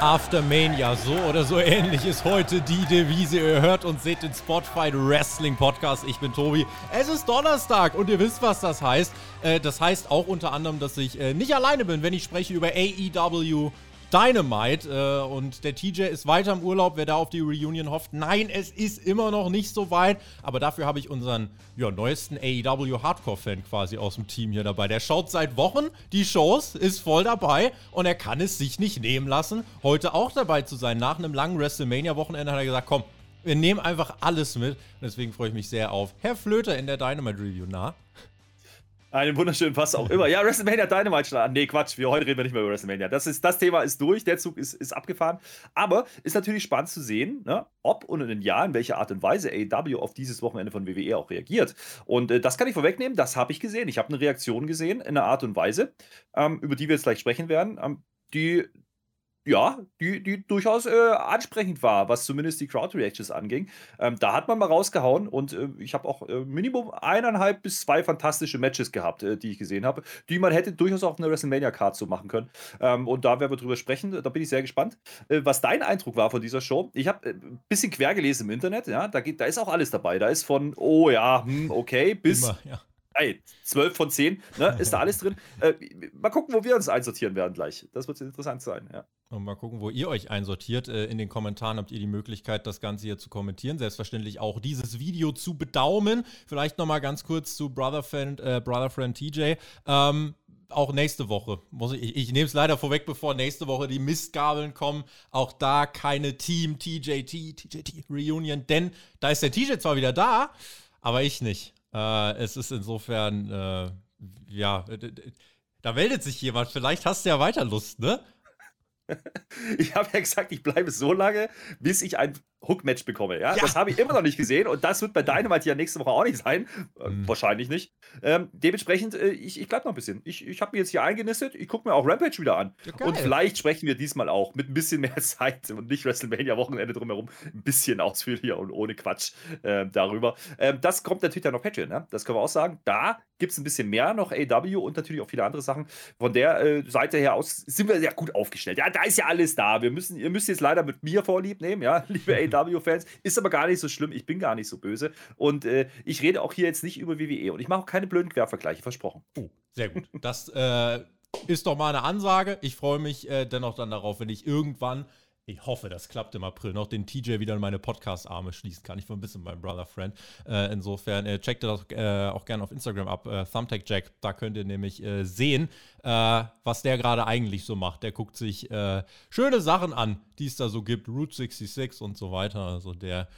After Mania, so oder so ähnlich ist heute die Devise. Ihr hört und seht den Spotfight Wrestling Podcast. Ich bin Tobi. Es ist Donnerstag und ihr wisst, was das heißt. Äh, das heißt auch unter anderem, dass ich äh, nicht alleine bin, wenn ich spreche über AEW Dynamite äh, und der TJ ist weiter im Urlaub, wer da auf die Reunion hofft. Nein, es ist immer noch nicht so weit, aber dafür habe ich unseren ja, neuesten AEW Hardcore-Fan quasi aus dem Team hier dabei. Der schaut seit Wochen die Shows, ist voll dabei und er kann es sich nicht nehmen lassen, heute auch dabei zu sein. Nach einem langen WrestleMania-Wochenende hat er gesagt, komm, wir nehmen einfach alles mit. Und deswegen freue ich mich sehr auf Herr Flöter in der Dynamite Review. Na? Einen wunderschönen Pass auch immer. Ja, WrestleMania Dynamite starten. Nee, Quatsch. Wir, heute reden wir nicht mehr über WrestleMania. Das, ist, das Thema ist durch. Der Zug ist, ist abgefahren. Aber ist natürlich spannend zu sehen, ne, ob und in einem Jahr, in welcher Art und Weise AEW auf dieses Wochenende von WWE auch reagiert. Und äh, das kann ich vorwegnehmen. Das habe ich gesehen. Ich habe eine Reaktion gesehen in einer Art und Weise, ähm, über die wir jetzt gleich sprechen werden, ähm, die ja, die, die durchaus äh, ansprechend war, was zumindest die Crowd-Reactions anging. Ähm, da hat man mal rausgehauen und äh, ich habe auch äh, Minimum eineinhalb bis zwei fantastische Matches gehabt, äh, die ich gesehen habe, die man hätte durchaus auf eine WrestleMania-Card so machen können. Ähm, und da werden wir drüber sprechen. Da bin ich sehr gespannt. Äh, was dein Eindruck war von dieser Show? Ich habe ein äh, bisschen quer gelesen im Internet, ja, da, geht, da ist auch alles dabei. Da ist von, oh ja, hm, okay, bis. Immer, ja Ey, 12 von 10, ne? Ist da alles drin? Äh, mal gucken, wo wir uns einsortieren werden gleich. Das wird interessant sein, ja. Und mal gucken, wo ihr euch einsortiert. Äh, in den Kommentaren habt ihr die Möglichkeit, das Ganze hier zu kommentieren. Selbstverständlich auch dieses Video zu bedaumen. Vielleicht nochmal ganz kurz zu Brother Friend, äh, Brother Friend TJ. Ähm, auch nächste Woche. Muss ich, ich nehme es leider vorweg, bevor nächste Woche die Mistgabeln kommen. Auch da keine Team TJT, TJT Reunion, denn da ist der TJ zwar wieder da, aber ich nicht. Äh, es ist insofern, äh, ja, da meldet sich jemand. Vielleicht hast du ja weiter Lust, ne? Ich habe ja gesagt, ich bleibe so lange, bis ich ein Hook-Match bekomme. Ja? ja. Das habe ich immer noch nicht gesehen und das wird bei Dynamite ja nächste Woche auch nicht sein. Mhm. Wahrscheinlich nicht. Ähm, dementsprechend, äh, ich, ich bleibe noch ein bisschen. Ich, ich habe mich jetzt hier eingenistet. Ich gucke mir auch Rampage wieder an. Ja, und vielleicht sprechen wir diesmal auch mit ein bisschen mehr Zeit und nicht WrestleMania-Wochenende drumherum ein bisschen ausführlicher und ohne Quatsch äh, darüber. Ähm, das kommt natürlich dann noch Patreon. Ne? Das können wir auch sagen. Da gibt es ein bisschen mehr noch AW und natürlich auch viele andere Sachen. Von der äh, Seite her aus sind wir sehr gut aufgestellt. Ja, da ist ja alles da. Wir müssen, ihr müsst jetzt leider mit mir vorlieb nehmen, ja, liebe AW. AEW-Fans. Ist aber gar nicht so schlimm. Ich bin gar nicht so böse. Und äh, ich rede auch hier jetzt nicht über WWE. Und ich mache auch keine blöden Quervergleiche, versprochen. Oh, sehr gut. Das äh, ist doch mal eine Ansage. Ich freue mich äh, dennoch dann darauf, wenn ich irgendwann ich hoffe, das klappt im April noch, den TJ wieder in meine Podcast-Arme schließen kann. Ich vermisse meinen Brother Friend. Äh, insofern äh, checkt das äh, auch gerne auf Instagram ab, äh, Thumbtack Jack. Da könnt ihr nämlich äh, sehen, äh, was der gerade eigentlich so macht. Der guckt sich äh, schöne Sachen an, die es da so gibt, Route 66 und so weiter. Also der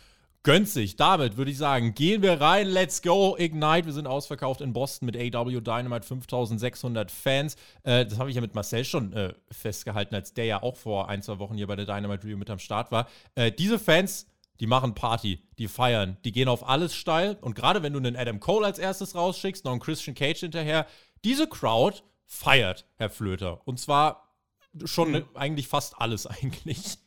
gönnt sich. Damit würde ich sagen, gehen wir rein. Let's go. Ignite. Wir sind ausverkauft in Boston mit AW Dynamite. 5600 Fans. Äh, das habe ich ja mit Marcel schon äh, festgehalten, als der ja auch vor ein, zwei Wochen hier bei der Dynamite Review mit am Start war. Äh, diese Fans, die machen Party, die feiern, die gehen auf alles steil. Und gerade wenn du einen Adam Cole als erstes rausschickst, noch einen Christian Cage hinterher, diese Crowd feiert, Herr Flöter. Und zwar schon mhm. eigentlich fast alles eigentlich.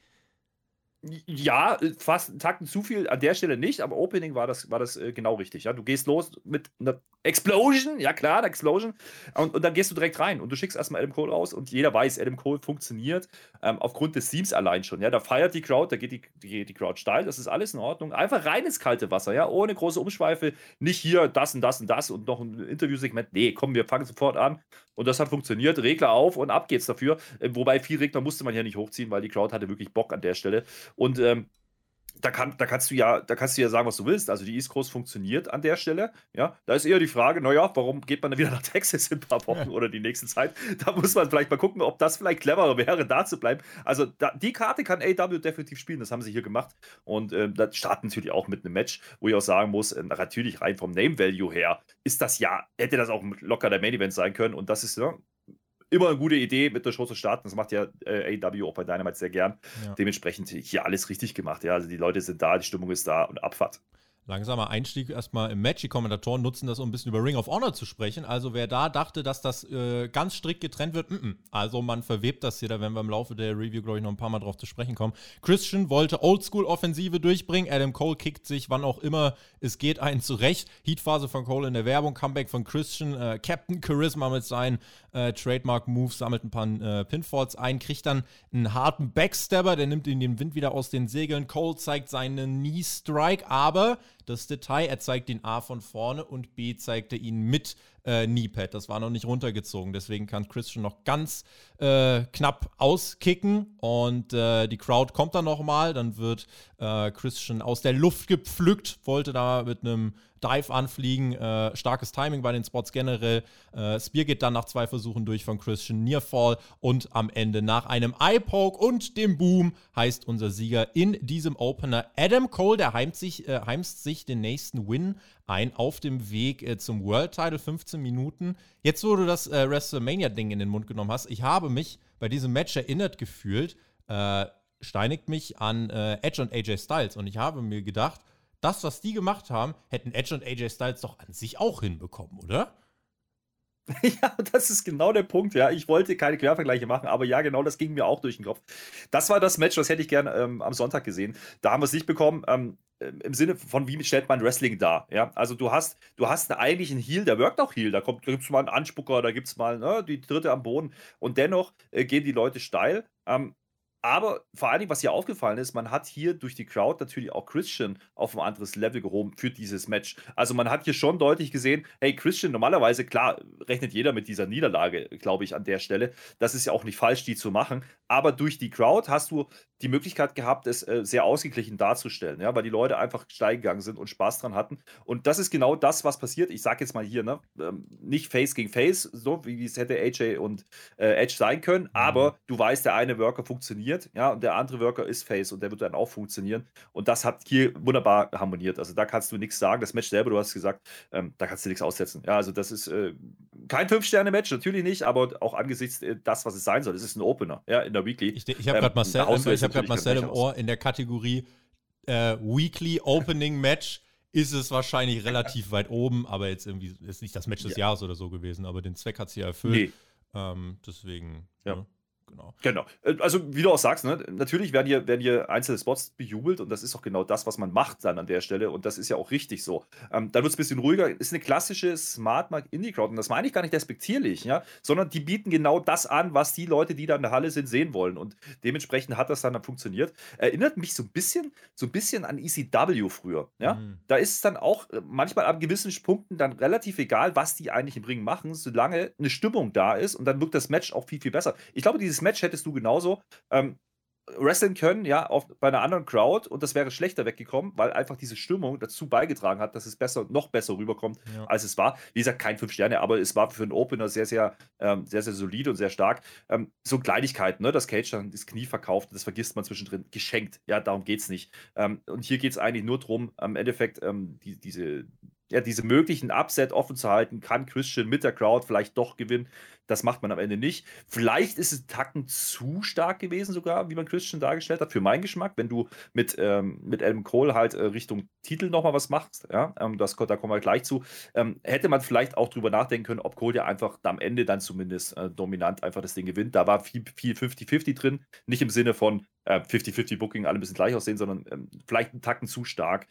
Ja, fast einen Takten zu viel an der Stelle nicht, aber Opening war das, war das äh, genau richtig. Ja? Du gehst los mit einer Explosion, ja klar, eine Explosion, und, und dann gehst du direkt rein und du schickst erstmal Adam Cole raus und jeder weiß, Adam Cole funktioniert ähm, aufgrund des Themes allein schon. Ja? Da feiert die Crowd, da geht die, die, die Crowd steil, das ist alles in Ordnung. Einfach rein ins kalte Wasser, ja, ohne große Umschweife, nicht hier das und das und das und noch ein Interviewsegment. Nee, komm, wir fangen sofort an und das hat funktioniert. Regler auf und ab geht's dafür. Äh, wobei viel Regler musste man ja nicht hochziehen, weil die Crowd hatte wirklich Bock an der Stelle. Und ähm, da, kann, da kannst du ja, da kannst du ja sagen, was du willst. Also die East Coast funktioniert an der Stelle. Ja, da ist eher die Frage, naja, warum geht man dann wieder nach Texas in ein paar Wochen ja. oder die nächste Zeit? Da muss man vielleicht mal gucken, ob das vielleicht cleverer wäre, da zu bleiben. Also da, die Karte kann AW definitiv spielen, das haben sie hier gemacht. Und äh, das starten natürlich auch mit einem Match, wo ich auch sagen muss, äh, natürlich rein vom Name Value her ist das ja, hätte das auch locker der Main Event sein können. Und das ist ja, immer eine gute Idee, mit der Show zu starten. Das macht ja äh, AW auch bei Dynamite sehr gern. Ja. Dementsprechend hier alles richtig gemacht. Ja, also die Leute sind da, die Stimmung ist da und Abfahrt. Langsamer Einstieg erstmal im Match. Die Kommentatoren nutzen das, um ein bisschen über Ring of Honor zu sprechen. Also wer da dachte, dass das äh, ganz strikt getrennt wird, m -m. also man verwebt das hier, da werden wir im Laufe der Review, glaube ich, noch ein paar Mal drauf zu sprechen kommen. Christian wollte Oldschool-Offensive durchbringen. Adam Cole kickt sich, wann auch immer es geht, einen zurecht. Heatphase von Cole in der Werbung, Comeback von Christian, äh, Captain Charisma mit seinen äh, Trademark-Moves, sammelt ein paar äh, Pinfalls ein, kriegt dann einen harten Backstabber, der nimmt ihm den Wind wieder aus den Segeln. Cole zeigt seinen Knee-Strike, aber das Detail. Er zeigt ihn A von vorne und B zeigt er ihn mit äh, Kneepad. Das war noch nicht runtergezogen. Deswegen kann Christian noch ganz äh, knapp auskicken und äh, die Crowd kommt dann nochmal. Dann wird äh, Christian aus der Luft gepflückt, wollte da mit einem Dive anfliegen. Äh, starkes Timing bei den Spots generell. Äh, Spear geht dann nach zwei Versuchen durch von Christian Nearfall und am Ende nach einem Eye-Poke und dem Boom heißt unser Sieger in diesem Opener Adam Cole. Der heimt sich, äh, heimst sich den nächsten Win ein auf dem Weg äh, zum World Title. 15 Minuten. Jetzt, wo du das äh, WrestleMania-Ding in den Mund genommen hast, ich habe mich bei diesem Match erinnert gefühlt, äh, steinigt mich an Edge und AJ Styles und ich habe mir gedacht, das, was die gemacht haben, hätten Edge und AJ Styles doch an sich auch hinbekommen, oder? Ja, das ist genau der Punkt, ja. Ich wollte keine Quervergleiche machen, aber ja, genau das ging mir auch durch den Kopf. Das war das Match, das hätte ich gerne ähm, am Sonntag gesehen. Da haben wir es nicht bekommen. Ähm, im Sinne von, wie stellt man Wrestling dar? Ja, also du hast, du hast eigentlich einen Heal, der wirkt auch Heal. Da, da gibt es mal einen Anspucker, da gibt es mal ne, die dritte am Boden. Und dennoch äh, gehen die Leute steil. Ähm, aber vor allen Dingen, was hier aufgefallen ist, man hat hier durch die Crowd natürlich auch Christian auf ein anderes Level gehoben für dieses Match. Also man hat hier schon deutlich gesehen, hey, Christian, normalerweise, klar, rechnet jeder mit dieser Niederlage, glaube ich, an der Stelle. Das ist ja auch nicht falsch, die zu machen. Aber durch die Crowd hast du die Möglichkeit gehabt, es äh, sehr ausgeglichen darzustellen, ja, weil die Leute einfach steil gegangen sind und Spaß dran hatten. Und das ist genau das, was passiert. Ich sage jetzt mal hier, ne, ähm, nicht Face gegen Face, so wie es hätte AJ und äh, Edge sein können, mhm. aber du weißt, der eine Worker funktioniert, ja, und der andere Worker ist Face und der wird dann auch funktionieren. Und das hat hier wunderbar harmoniert. Also da kannst du nichts sagen. Das Match selber, du hast gesagt, ähm, da kannst du nichts aussetzen. Ja, also das ist äh, kein Fünf-Sterne-Match, natürlich nicht, aber auch angesichts äh, das, was es sein soll. Es ist ein Opener, ja, in der Weekly. Ich, ich habe ähm, gerade Marcel, ich hab grad Marcel im Ohr in der Kategorie äh, Weekly Opening Match ist es wahrscheinlich relativ weit oben, aber jetzt irgendwie ist nicht das Match des ja. Jahres oder so gewesen, aber den Zweck hat sie ja erfüllt. Nee. Ähm, deswegen. Ja. Ne? Genau. Genau. Äh, also, wie du auch sagst, ne, natürlich werden hier, werden hier einzelne Spots bejubelt und das ist auch genau das, was man macht dann an der Stelle und das ist ja auch richtig so. Ähm, dann wird es ein bisschen ruhiger. Ist eine klassische Smart Mark Indie Crowd und das meine ich gar nicht despektierlich, ja, sondern die bieten genau das an, was die Leute, die da in der Halle sind, sehen wollen und dementsprechend hat das dann, dann funktioniert. Erinnert mich so ein bisschen, so ein bisschen an ECW früher, ja. Mhm. Da ist es dann auch äh, manchmal an gewissen Punkten dann relativ egal, was die eigentlich im Ring machen, solange eine Stimmung da ist und dann wirkt das Match auch viel, viel besser. Ich glaube, dieses dieses Match hättest du genauso ähm, wresteln können, ja, auf, bei einer anderen Crowd und das wäre schlechter weggekommen, weil einfach diese Stimmung dazu beigetragen hat, dass es besser, noch besser rüberkommt, ja. als es war. Wie gesagt, kein fünf Sterne, aber es war für einen Opener sehr, sehr, ähm, sehr, sehr solide und sehr stark. Ähm, so Kleinigkeiten, ne, dass Cage dann das Knie verkauft, das vergisst man zwischendrin, geschenkt, ja, darum geht es nicht. Ähm, und hier geht es eigentlich nur darum, am Endeffekt ähm, die, diese, ja, diese möglichen Upset offen zu halten, kann Christian mit der Crowd vielleicht doch gewinnen. Das macht man am Ende nicht. Vielleicht ist es Tacken zu stark gewesen, sogar, wie man Christian dargestellt hat, für meinen Geschmack, wenn du mit, ähm, mit Adam Cole halt äh, Richtung Titel nochmal was machst. Ja, ähm, das, da kommen wir gleich zu. Ähm, hätte man vielleicht auch drüber nachdenken können, ob Cole ja einfach am Ende dann zumindest äh, dominant einfach das Ding gewinnt. Da war viel 50-50 drin. Nicht im Sinne von 50-50 äh, Booking, alle ein bisschen gleich aussehen, sondern ähm, vielleicht einen Tacken zu stark.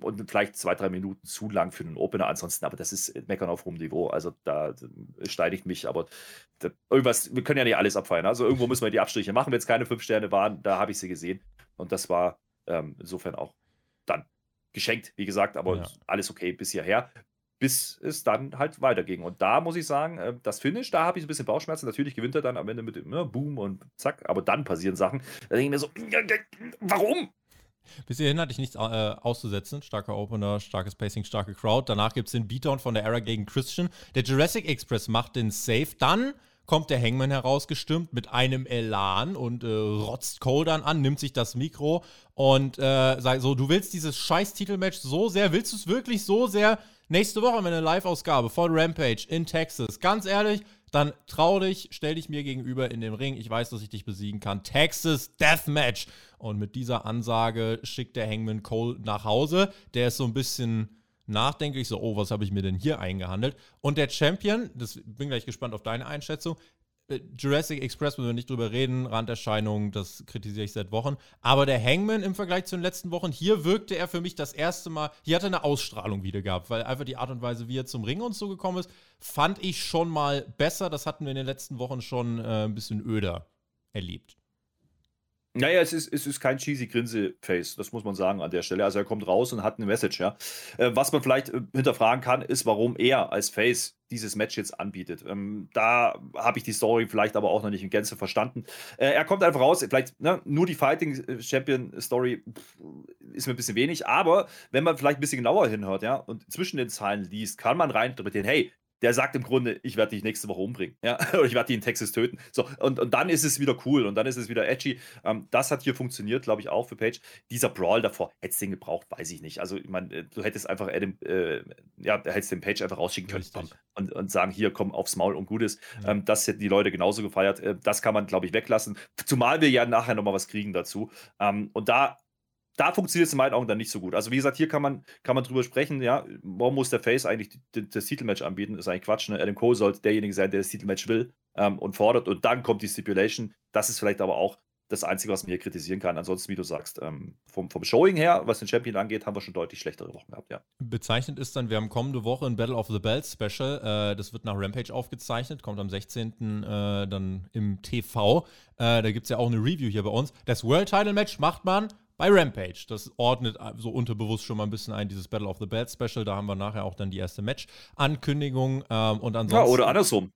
Und vielleicht zwei, drei Minuten zu lang für einen Opener. Ansonsten, aber das ist Meckern auf hohem Niveau. Also da steinigt mich, aber da, irgendwas, wir können ja nicht alles abfeiern. Also irgendwo müssen wir die Abstriche machen. Wenn es keine fünf Sterne waren, da habe ich sie gesehen. Und das war ähm, insofern auch dann geschenkt, wie gesagt, aber ja. alles okay bis hierher. Bis es dann halt weiterging. Und da muss ich sagen, äh, das Finish, da habe ich ein bisschen Bauchschmerzen. Natürlich gewinnt er dann am Ende mit dem ne, Boom und zack, aber dann passieren Sachen. Da denke ich mir so, warum? Bis hierhin hatte ich nichts äh, auszusetzen. Starker Opener, starkes Pacing, starke Crowd. Danach gibt es den Beatdown von der Era gegen Christian. Der Jurassic Express macht den Save. Dann kommt der Hangman herausgestimmt mit einem Elan und äh, rotzt Cole dann an, nimmt sich das Mikro und äh, sagt so, du willst dieses scheiß Titelmatch so sehr, willst du es wirklich so sehr? nächste Woche haben wir eine Live-Ausgabe von Rampage in Texas. Ganz ehrlich, dann trau dich, stell dich mir gegenüber in den Ring. Ich weiß, dass ich dich besiegen kann. Texas Deathmatch. Und mit dieser Ansage schickt der Hangman Cole nach Hause. Der ist so ein bisschen nachdenklich, so, oh, was habe ich mir denn hier eingehandelt? Und der Champion, das bin gleich gespannt auf deine Einschätzung, Jurassic Express müssen wir nicht drüber reden, Randerscheinungen, das kritisiere ich seit Wochen. Aber der Hangman im Vergleich zu den letzten Wochen, hier wirkte er für mich das erste Mal, hier hat er eine Ausstrahlung wieder gehabt, weil einfach die Art und Weise, wie er zum Ring und so gekommen ist, fand ich schon mal besser. Das hatten wir in den letzten Wochen schon äh, ein bisschen öder erlebt. Naja, es ist, es ist kein cheesy Grinse-Face, das muss man sagen an der Stelle. Also er kommt raus und hat eine Message, ja. Äh, was man vielleicht äh, hinterfragen kann, ist, warum er als Face dieses Match jetzt anbietet. Ähm, da habe ich die Story vielleicht aber auch noch nicht in Gänze verstanden. Äh, er kommt einfach raus, vielleicht ne, nur die Fighting Champion Story ist mir ein bisschen wenig, aber wenn man vielleicht ein bisschen genauer hinhört, ja, und zwischen den Zeilen liest, kann man rein interpretieren, hey, der sagt im Grunde, ich werde dich nächste Woche umbringen. Ja? Oder ich werde dich in Texas töten. So, und, und dann ist es wieder cool und dann ist es wieder edgy. Ähm, das hat hier funktioniert, glaube ich, auch für Page. Dieser Brawl davor, hättest du den gebraucht, weiß ich nicht. Also, ich meine, äh, du hättest einfach Adam, äh, ja, hättest den Page einfach rausschicken können und, und sagen, hier, komm aufs Maul und gut ist. Ja. Ähm, das hätten die Leute genauso gefeiert. Äh, das kann man, glaube ich, weglassen. Zumal wir ja nachher nochmal was kriegen dazu. Ähm, und da da funktioniert es in meinen Augen dann nicht so gut. Also wie gesagt, hier kann man, kann man drüber sprechen, ja, warum muss der Face eigentlich das Titelmatch anbieten? Das ist eigentlich Quatsch. Ne? Adam Cole sollte derjenige sein, der das Titelmatch will ähm, und fordert und dann kommt die Stipulation. Das ist vielleicht aber auch das Einzige, was man hier kritisieren kann. Ansonsten, wie du sagst, ähm, vom, vom Showing her, was den Champion angeht, haben wir schon deutlich schlechtere Wochen gehabt, ja. Bezeichnet ist dann, wir haben kommende Woche ein Battle of the Bells Special. Äh, das wird nach Rampage aufgezeichnet, kommt am 16. Äh, dann im TV. Äh, da gibt es ja auch eine Review hier bei uns. Das World Title Match macht man bei Rampage. Das ordnet so unterbewusst schon mal ein bisschen ein, dieses Battle of the Bad Special. Da haben wir nachher auch dann die erste Match-Ankündigung. Ähm, und ansonsten. Ja, oder andersrum.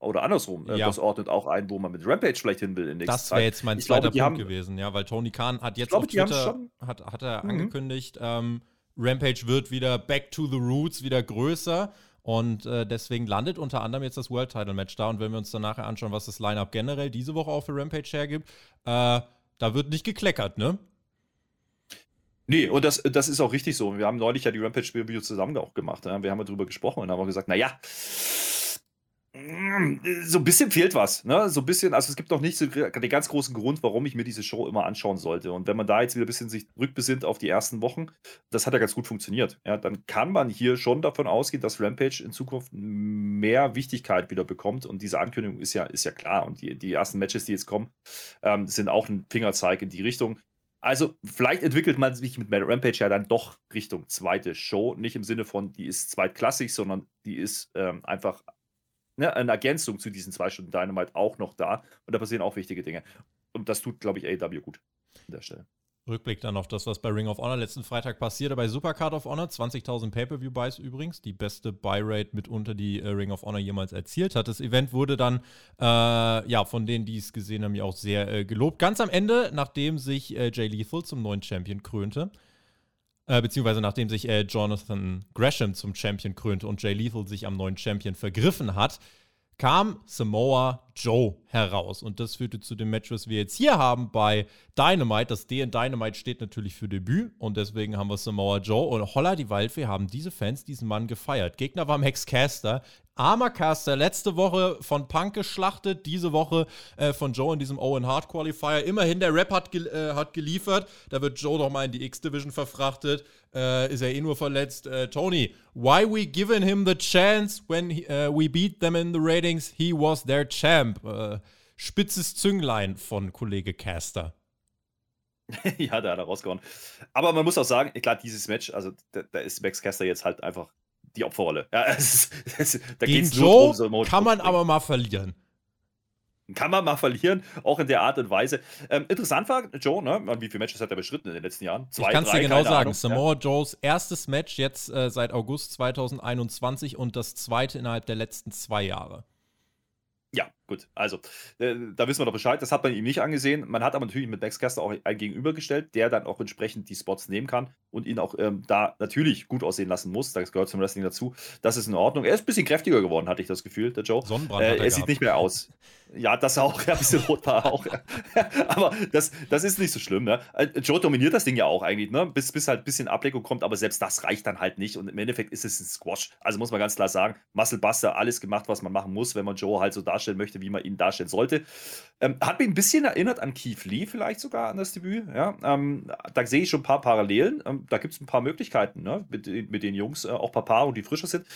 Oder andersrum. Äh, ja. Das ordnet auch ein, wo man mit Rampage vielleicht hin will in nächster Das wäre jetzt mein ich zweiter glaube, Punkt haben, gewesen, ja, weil Tony Khan hat jetzt glaube, auf Twitter hat, hat er mhm. angekündigt, ähm, Rampage wird wieder back to the roots, wieder größer. Und äh, deswegen landet unter anderem jetzt das World Title Match da. Und wenn wir uns dann nachher anschauen, was das Lineup generell diese Woche auch für Rampage hergibt, äh, da wird nicht gekleckert, ne? Nee, und das, das ist auch richtig so. Wir haben neulich ja die Rampage-Review zusammen auch gemacht. Ja? Wir haben darüber gesprochen und haben gesagt, naja, so ein bisschen fehlt was. Ne? So ein bisschen, also es gibt noch nicht so den ganz großen Grund, warum ich mir diese Show immer anschauen sollte. Und wenn man da jetzt wieder ein bisschen sich rückbesinnt auf die ersten Wochen, das hat ja ganz gut funktioniert. Ja, dann kann man hier schon davon ausgehen, dass Rampage in Zukunft mehr Wichtigkeit wieder bekommt. Und diese Ankündigung ist ja, ist ja klar. Und die, die ersten Matches, die jetzt kommen, ähm, sind auch ein Fingerzeig in die Richtung. Also, vielleicht entwickelt man sich mit Rampage ja dann doch Richtung zweite Show. Nicht im Sinne von, die ist zweitklassig, sondern die ist ähm, einfach ne, eine Ergänzung zu diesen zwei Stunden Dynamite auch noch da. Und da passieren auch wichtige Dinge. Und das tut, glaube ich, AW gut an der Stelle. Rückblick dann auf das, was bei Ring of Honor letzten Freitag passierte. Bei Supercard of Honor, 20.000 Pay-Per-View-Buys übrigens, die beste Buy-Rate mitunter, die äh, Ring of Honor jemals erzielt hat. Das Event wurde dann, äh, ja, von denen, die es gesehen haben, ja auch sehr äh, gelobt. Ganz am Ende, nachdem sich äh, Jay Lethal zum neuen Champion krönte, äh, beziehungsweise nachdem sich äh, Jonathan Gresham zum Champion krönte und Jay Lethal sich am neuen Champion vergriffen hat, kam Samoa Joe heraus. Und das führte zu dem Match, was wir jetzt hier haben bei Dynamite. Das D in Dynamite steht natürlich für Debüt und deswegen haben wir Samoa Joe und Holla die Waldfee haben diese Fans diesen Mann gefeiert. Gegner war Max Caster. Armer Caster, letzte Woche von Punk geschlachtet, diese Woche äh, von Joe in diesem Owen Hart Qualifier. Immerhin, der Rap hat, gel äh, hat geliefert. Da wird Joe doch mal in die X-Division verfrachtet. Äh, ist er eh nur verletzt. Äh, Tony, why we given him the chance when he, uh, we beat them in the ratings? He was their champ. Äh, spitzes Zünglein von Kollege Caster. ja, da hat er rausgehauen. Aber man muss auch sagen, klar, dieses Match, also da, da ist Max Caster jetzt halt einfach die Opferrolle. Ja, es, es, da Gegen Joe drum, so kann man aber mal verlieren. Kann man mal verlieren, auch in der Art und Weise. Ähm, interessant war, Joe, ne? Wie viele Matches hat er beschritten in den letzten Jahren? Zwei, ich kann es dir genau sagen. Ahnung. Samoa. Joes erstes Match jetzt äh, seit August 2021 und das zweite innerhalb der letzten zwei Jahre. Ja, gut. Also, äh, da wissen wir doch Bescheid. Das hat man ihm nicht angesehen. Man hat aber natürlich mit Max Caster auch einen gegenübergestellt, der dann auch entsprechend die Spots nehmen kann und ihn auch ähm, da natürlich gut aussehen lassen muss. Das gehört zum Wrestling dazu. Das ist in Ordnung. Er ist ein bisschen kräftiger geworden, hatte ich das Gefühl, der Joe. Sonnenbrand. Äh, er, er sieht nicht mehr aus. Ja, das auch. Ja, ein bisschen rot war auch. aber das, das ist nicht so schlimm. Ne? Äh, Joe dominiert das Ding ja auch eigentlich, ne? bis, bis halt ein bisschen Ablenkung kommt, aber selbst das reicht dann halt nicht. Und im Endeffekt ist es ein Squash. Also muss man ganz klar sagen, Muscle Buster, alles gemacht, was man machen muss, wenn man Joe halt so darstellen möchte, wie man ihn darstellen sollte. Ähm, hat mich ein bisschen erinnert an Keith Lee, vielleicht sogar an das Debüt. Ja? Ähm, da sehe ich schon ein paar Parallelen. Ähm, da gibt es ein paar Möglichkeiten ne? mit, mit den Jungs, äh, auch ein paar Paare, die frischer sind.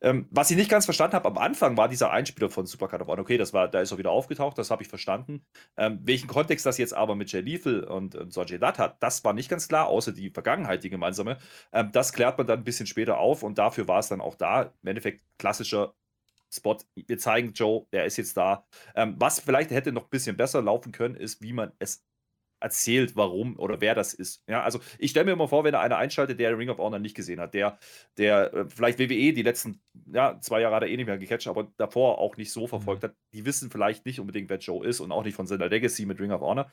Ähm, was ich nicht ganz verstanden habe am Anfang, war dieser Einspieler von Supercard of Honor. Okay, das war, da ist er wieder aufgetaucht, das habe ich verstanden. Ähm, welchen Kontext das jetzt aber mit Jay Lethal und, und Sonjay Dutt hat, das war nicht ganz klar, außer die Vergangenheit, die gemeinsame. Ähm, das klärt man dann ein bisschen später auf und dafür war es dann auch da. Im Endeffekt klassischer Spot. Wir zeigen Joe, der ist jetzt da. Ähm, was vielleicht hätte noch ein bisschen besser laufen können, ist, wie man es erzählt, warum oder wer das ist. Ja, also ich stelle mir immer vor, wenn er einer einschaltet, der Ring of Honor nicht gesehen hat, der, der äh, vielleicht WWE die letzten ja, zwei Jahre hat er eh nicht mehr gecatcht, aber davor auch nicht so verfolgt mhm. hat, die wissen vielleicht nicht unbedingt, wer Joe ist und auch nicht von seiner Legacy mit Ring of Honor.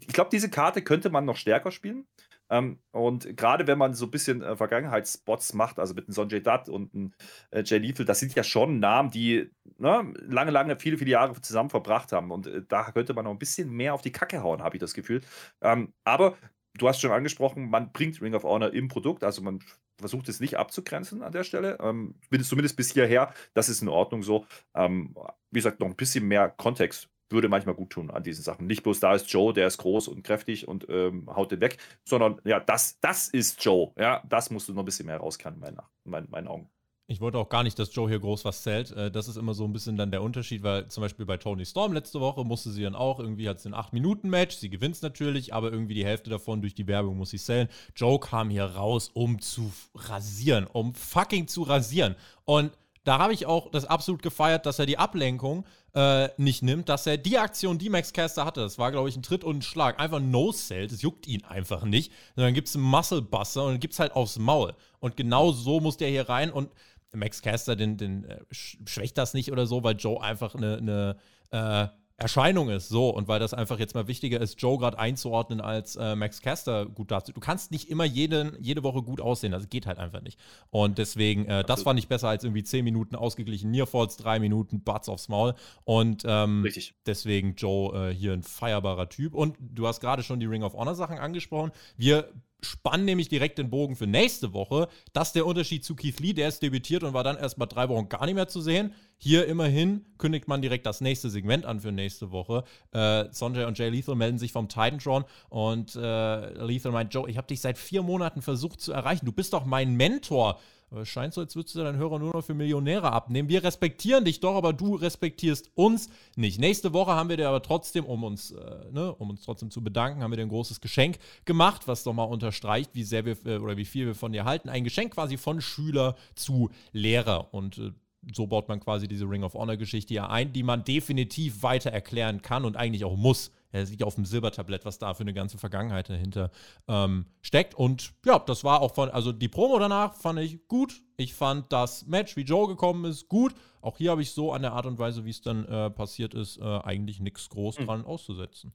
Ich glaube, diese Karte könnte man noch stärker spielen. Ähm, und gerade wenn man so ein bisschen äh, Vergangenheitsspots macht, also mit einem Sonjay Dutt und einem äh, Jay Lethal, das sind ja schon Namen, die ne, lange, lange, viele, viele Jahre zusammen verbracht haben. Und äh, da könnte man noch ein bisschen mehr auf die Kacke hauen, habe ich das Gefühl. Ähm, aber du hast schon angesprochen, man bringt Ring of Honor im Produkt, also man versucht es nicht abzugrenzen an der Stelle. Ähm, zumindest bis hierher, das ist in Ordnung so. Ähm, wie gesagt, noch ein bisschen mehr Kontext würde manchmal gut tun an diesen Sachen. Nicht bloß da ist Joe, der ist groß und kräftig und ähm, haut den weg, sondern ja, das, das ist Joe. Ja, das musst du noch ein bisschen mehr rauskennen, in meinen, in meinen, meinen Augen. Ich wollte auch gar nicht, dass Joe hier groß was zählt. Äh, das ist immer so ein bisschen dann der Unterschied, weil zum Beispiel bei Tony Storm letzte Woche musste sie dann auch, irgendwie hat sie ein 8-Minuten-Match, sie gewinnt es natürlich, aber irgendwie die Hälfte davon durch die Werbung muss sie zählen. Joe kam hier raus, um zu rasieren, um fucking zu rasieren. Und da habe ich auch das absolut gefeiert, dass er die Ablenkung äh, nicht nimmt, dass er die Aktion, die Max Caster hatte, das war, glaube ich, ein Tritt und ein Schlag, einfach No-Sell, das juckt ihn einfach nicht. Und dann gibt es einen Muscle-Buster und dann gibt es halt aufs Maul. Und genau so muss der hier rein und Max Caster, den, den äh, schwächt das nicht oder so, weil Joe einfach eine, eine äh, Erscheinung ist. So, und weil das einfach jetzt mal wichtiger ist, Joe gerade einzuordnen als äh, Max Caster gut dazu. Du kannst nicht immer jede, jede Woche gut aussehen. Das geht halt einfach nicht. Und deswegen, äh, das fand ich besser als irgendwie 10 Minuten ausgeglichen Nearfalls, 3 Minuten Butts aufs Maul. Und ähm, deswegen Joe äh, hier ein feierbarer Typ. Und du hast gerade schon die Ring of Honor Sachen angesprochen. Wir spannen nämlich direkt den Bogen für nächste Woche. Das ist der Unterschied zu Keith Lee, der ist debütiert und war dann erst mal drei Wochen gar nicht mehr zu sehen. Hier immerhin kündigt man direkt das nächste Segment an für nächste Woche. Äh, Sonjay und Jay Lethal melden sich vom Titantron und äh, Lethal meint, Joe, ich habe dich seit vier Monaten versucht zu erreichen. Du bist doch mein Mentor. Aber es scheint so, als würdest du deinen Hörer nur noch für Millionäre abnehmen. Wir respektieren dich doch, aber du respektierst uns nicht. Nächste Woche haben wir dir aber trotzdem, um uns, äh, ne, um uns trotzdem zu bedanken, haben wir dir ein großes Geschenk gemacht, was doch mal unterstreicht, wie sehr wir äh, oder wie viel wir von dir halten. Ein Geschenk quasi von Schüler zu Lehrer. Und äh, so baut man quasi diese Ring of Honor Geschichte ja ein, die man definitiv weiter erklären kann und eigentlich auch muss er sieht auf dem Silbertablett, was da für eine ganze Vergangenheit dahinter ähm, steckt. Und ja, das war auch von, also die Promo danach fand ich gut. Ich fand das Match, wie Joe gekommen ist, gut. Auch hier habe ich so an der Art und Weise, wie es dann äh, passiert ist, äh, eigentlich nichts groß mhm. dran auszusetzen.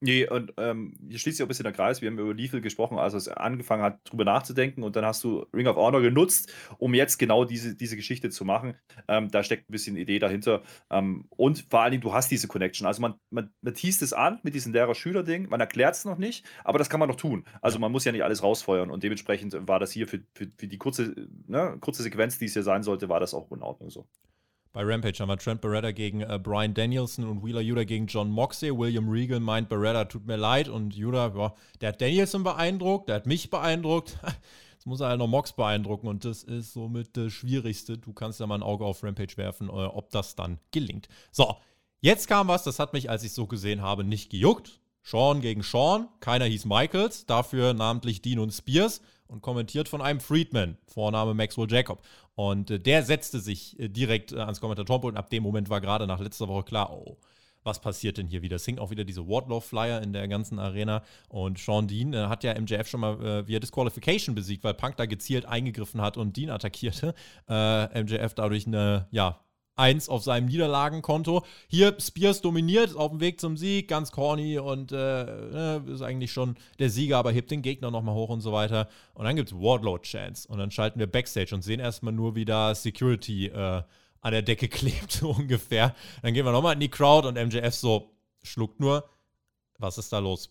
Nee, und ähm, hier schließt sich auch ein bisschen der Kreis. Wir haben über Lethal gesprochen, als es angefangen hat, drüber nachzudenken. Und dann hast du Ring of Honor genutzt, um jetzt genau diese, diese Geschichte zu machen. Ähm, da steckt ein bisschen Idee dahinter. Ähm, und vor allen Dingen, du hast diese Connection. Also man, man, man teast es an mit diesem Lehrer-Schüler-Ding. Man erklärt es noch nicht, aber das kann man noch tun. Also man muss ja nicht alles rausfeuern. Und dementsprechend war das hier für, für, für die kurze, ne, kurze Sequenz, die es hier sein sollte, war das auch in Ordnung so. Bei Rampage haben wir Trent Beretta gegen äh, Brian Danielson und Wheeler Yuda gegen John Moxley. William Regal meint, Beretta tut mir leid und Yuda, boah, der hat Danielson beeindruckt, der hat mich beeindruckt. Jetzt muss er halt noch Mox beeindrucken und das ist somit das Schwierigste. Du kannst ja mal ein Auge auf Rampage werfen, äh, ob das dann gelingt. So, jetzt kam was, das hat mich, als ich so gesehen habe, nicht gejuckt. Sean gegen Sean, keiner hieß Michaels, dafür namentlich Dean und Spears und kommentiert von einem Freedman, Vorname Maxwell Jacob. Und äh, der setzte sich äh, direkt äh, ans Kommentatorenpult und ab dem Moment war gerade nach letzter Woche klar, oh, was passiert denn hier wieder? Es hing auch wieder diese Wardlaw-Flyer in der ganzen Arena. Und Sean Dean äh, hat ja MJF schon mal äh, via Disqualification besiegt, weil Punk da gezielt eingegriffen hat und Dean attackierte. Äh, MJF dadurch eine, ja, eins auf seinem Niederlagenkonto. Hier Spears dominiert auf dem Weg zum Sieg, ganz corny und äh, ne, ist eigentlich schon der Sieger, aber hebt den Gegner nochmal hoch und so weiter. Und dann gibt es Wardlow-Chance und dann schalten wir Backstage und sehen erstmal nur, wie da Security äh, an der Decke klebt, so ungefähr. Dann gehen wir nochmal in die Crowd und MJF so schluckt nur. Was ist da los?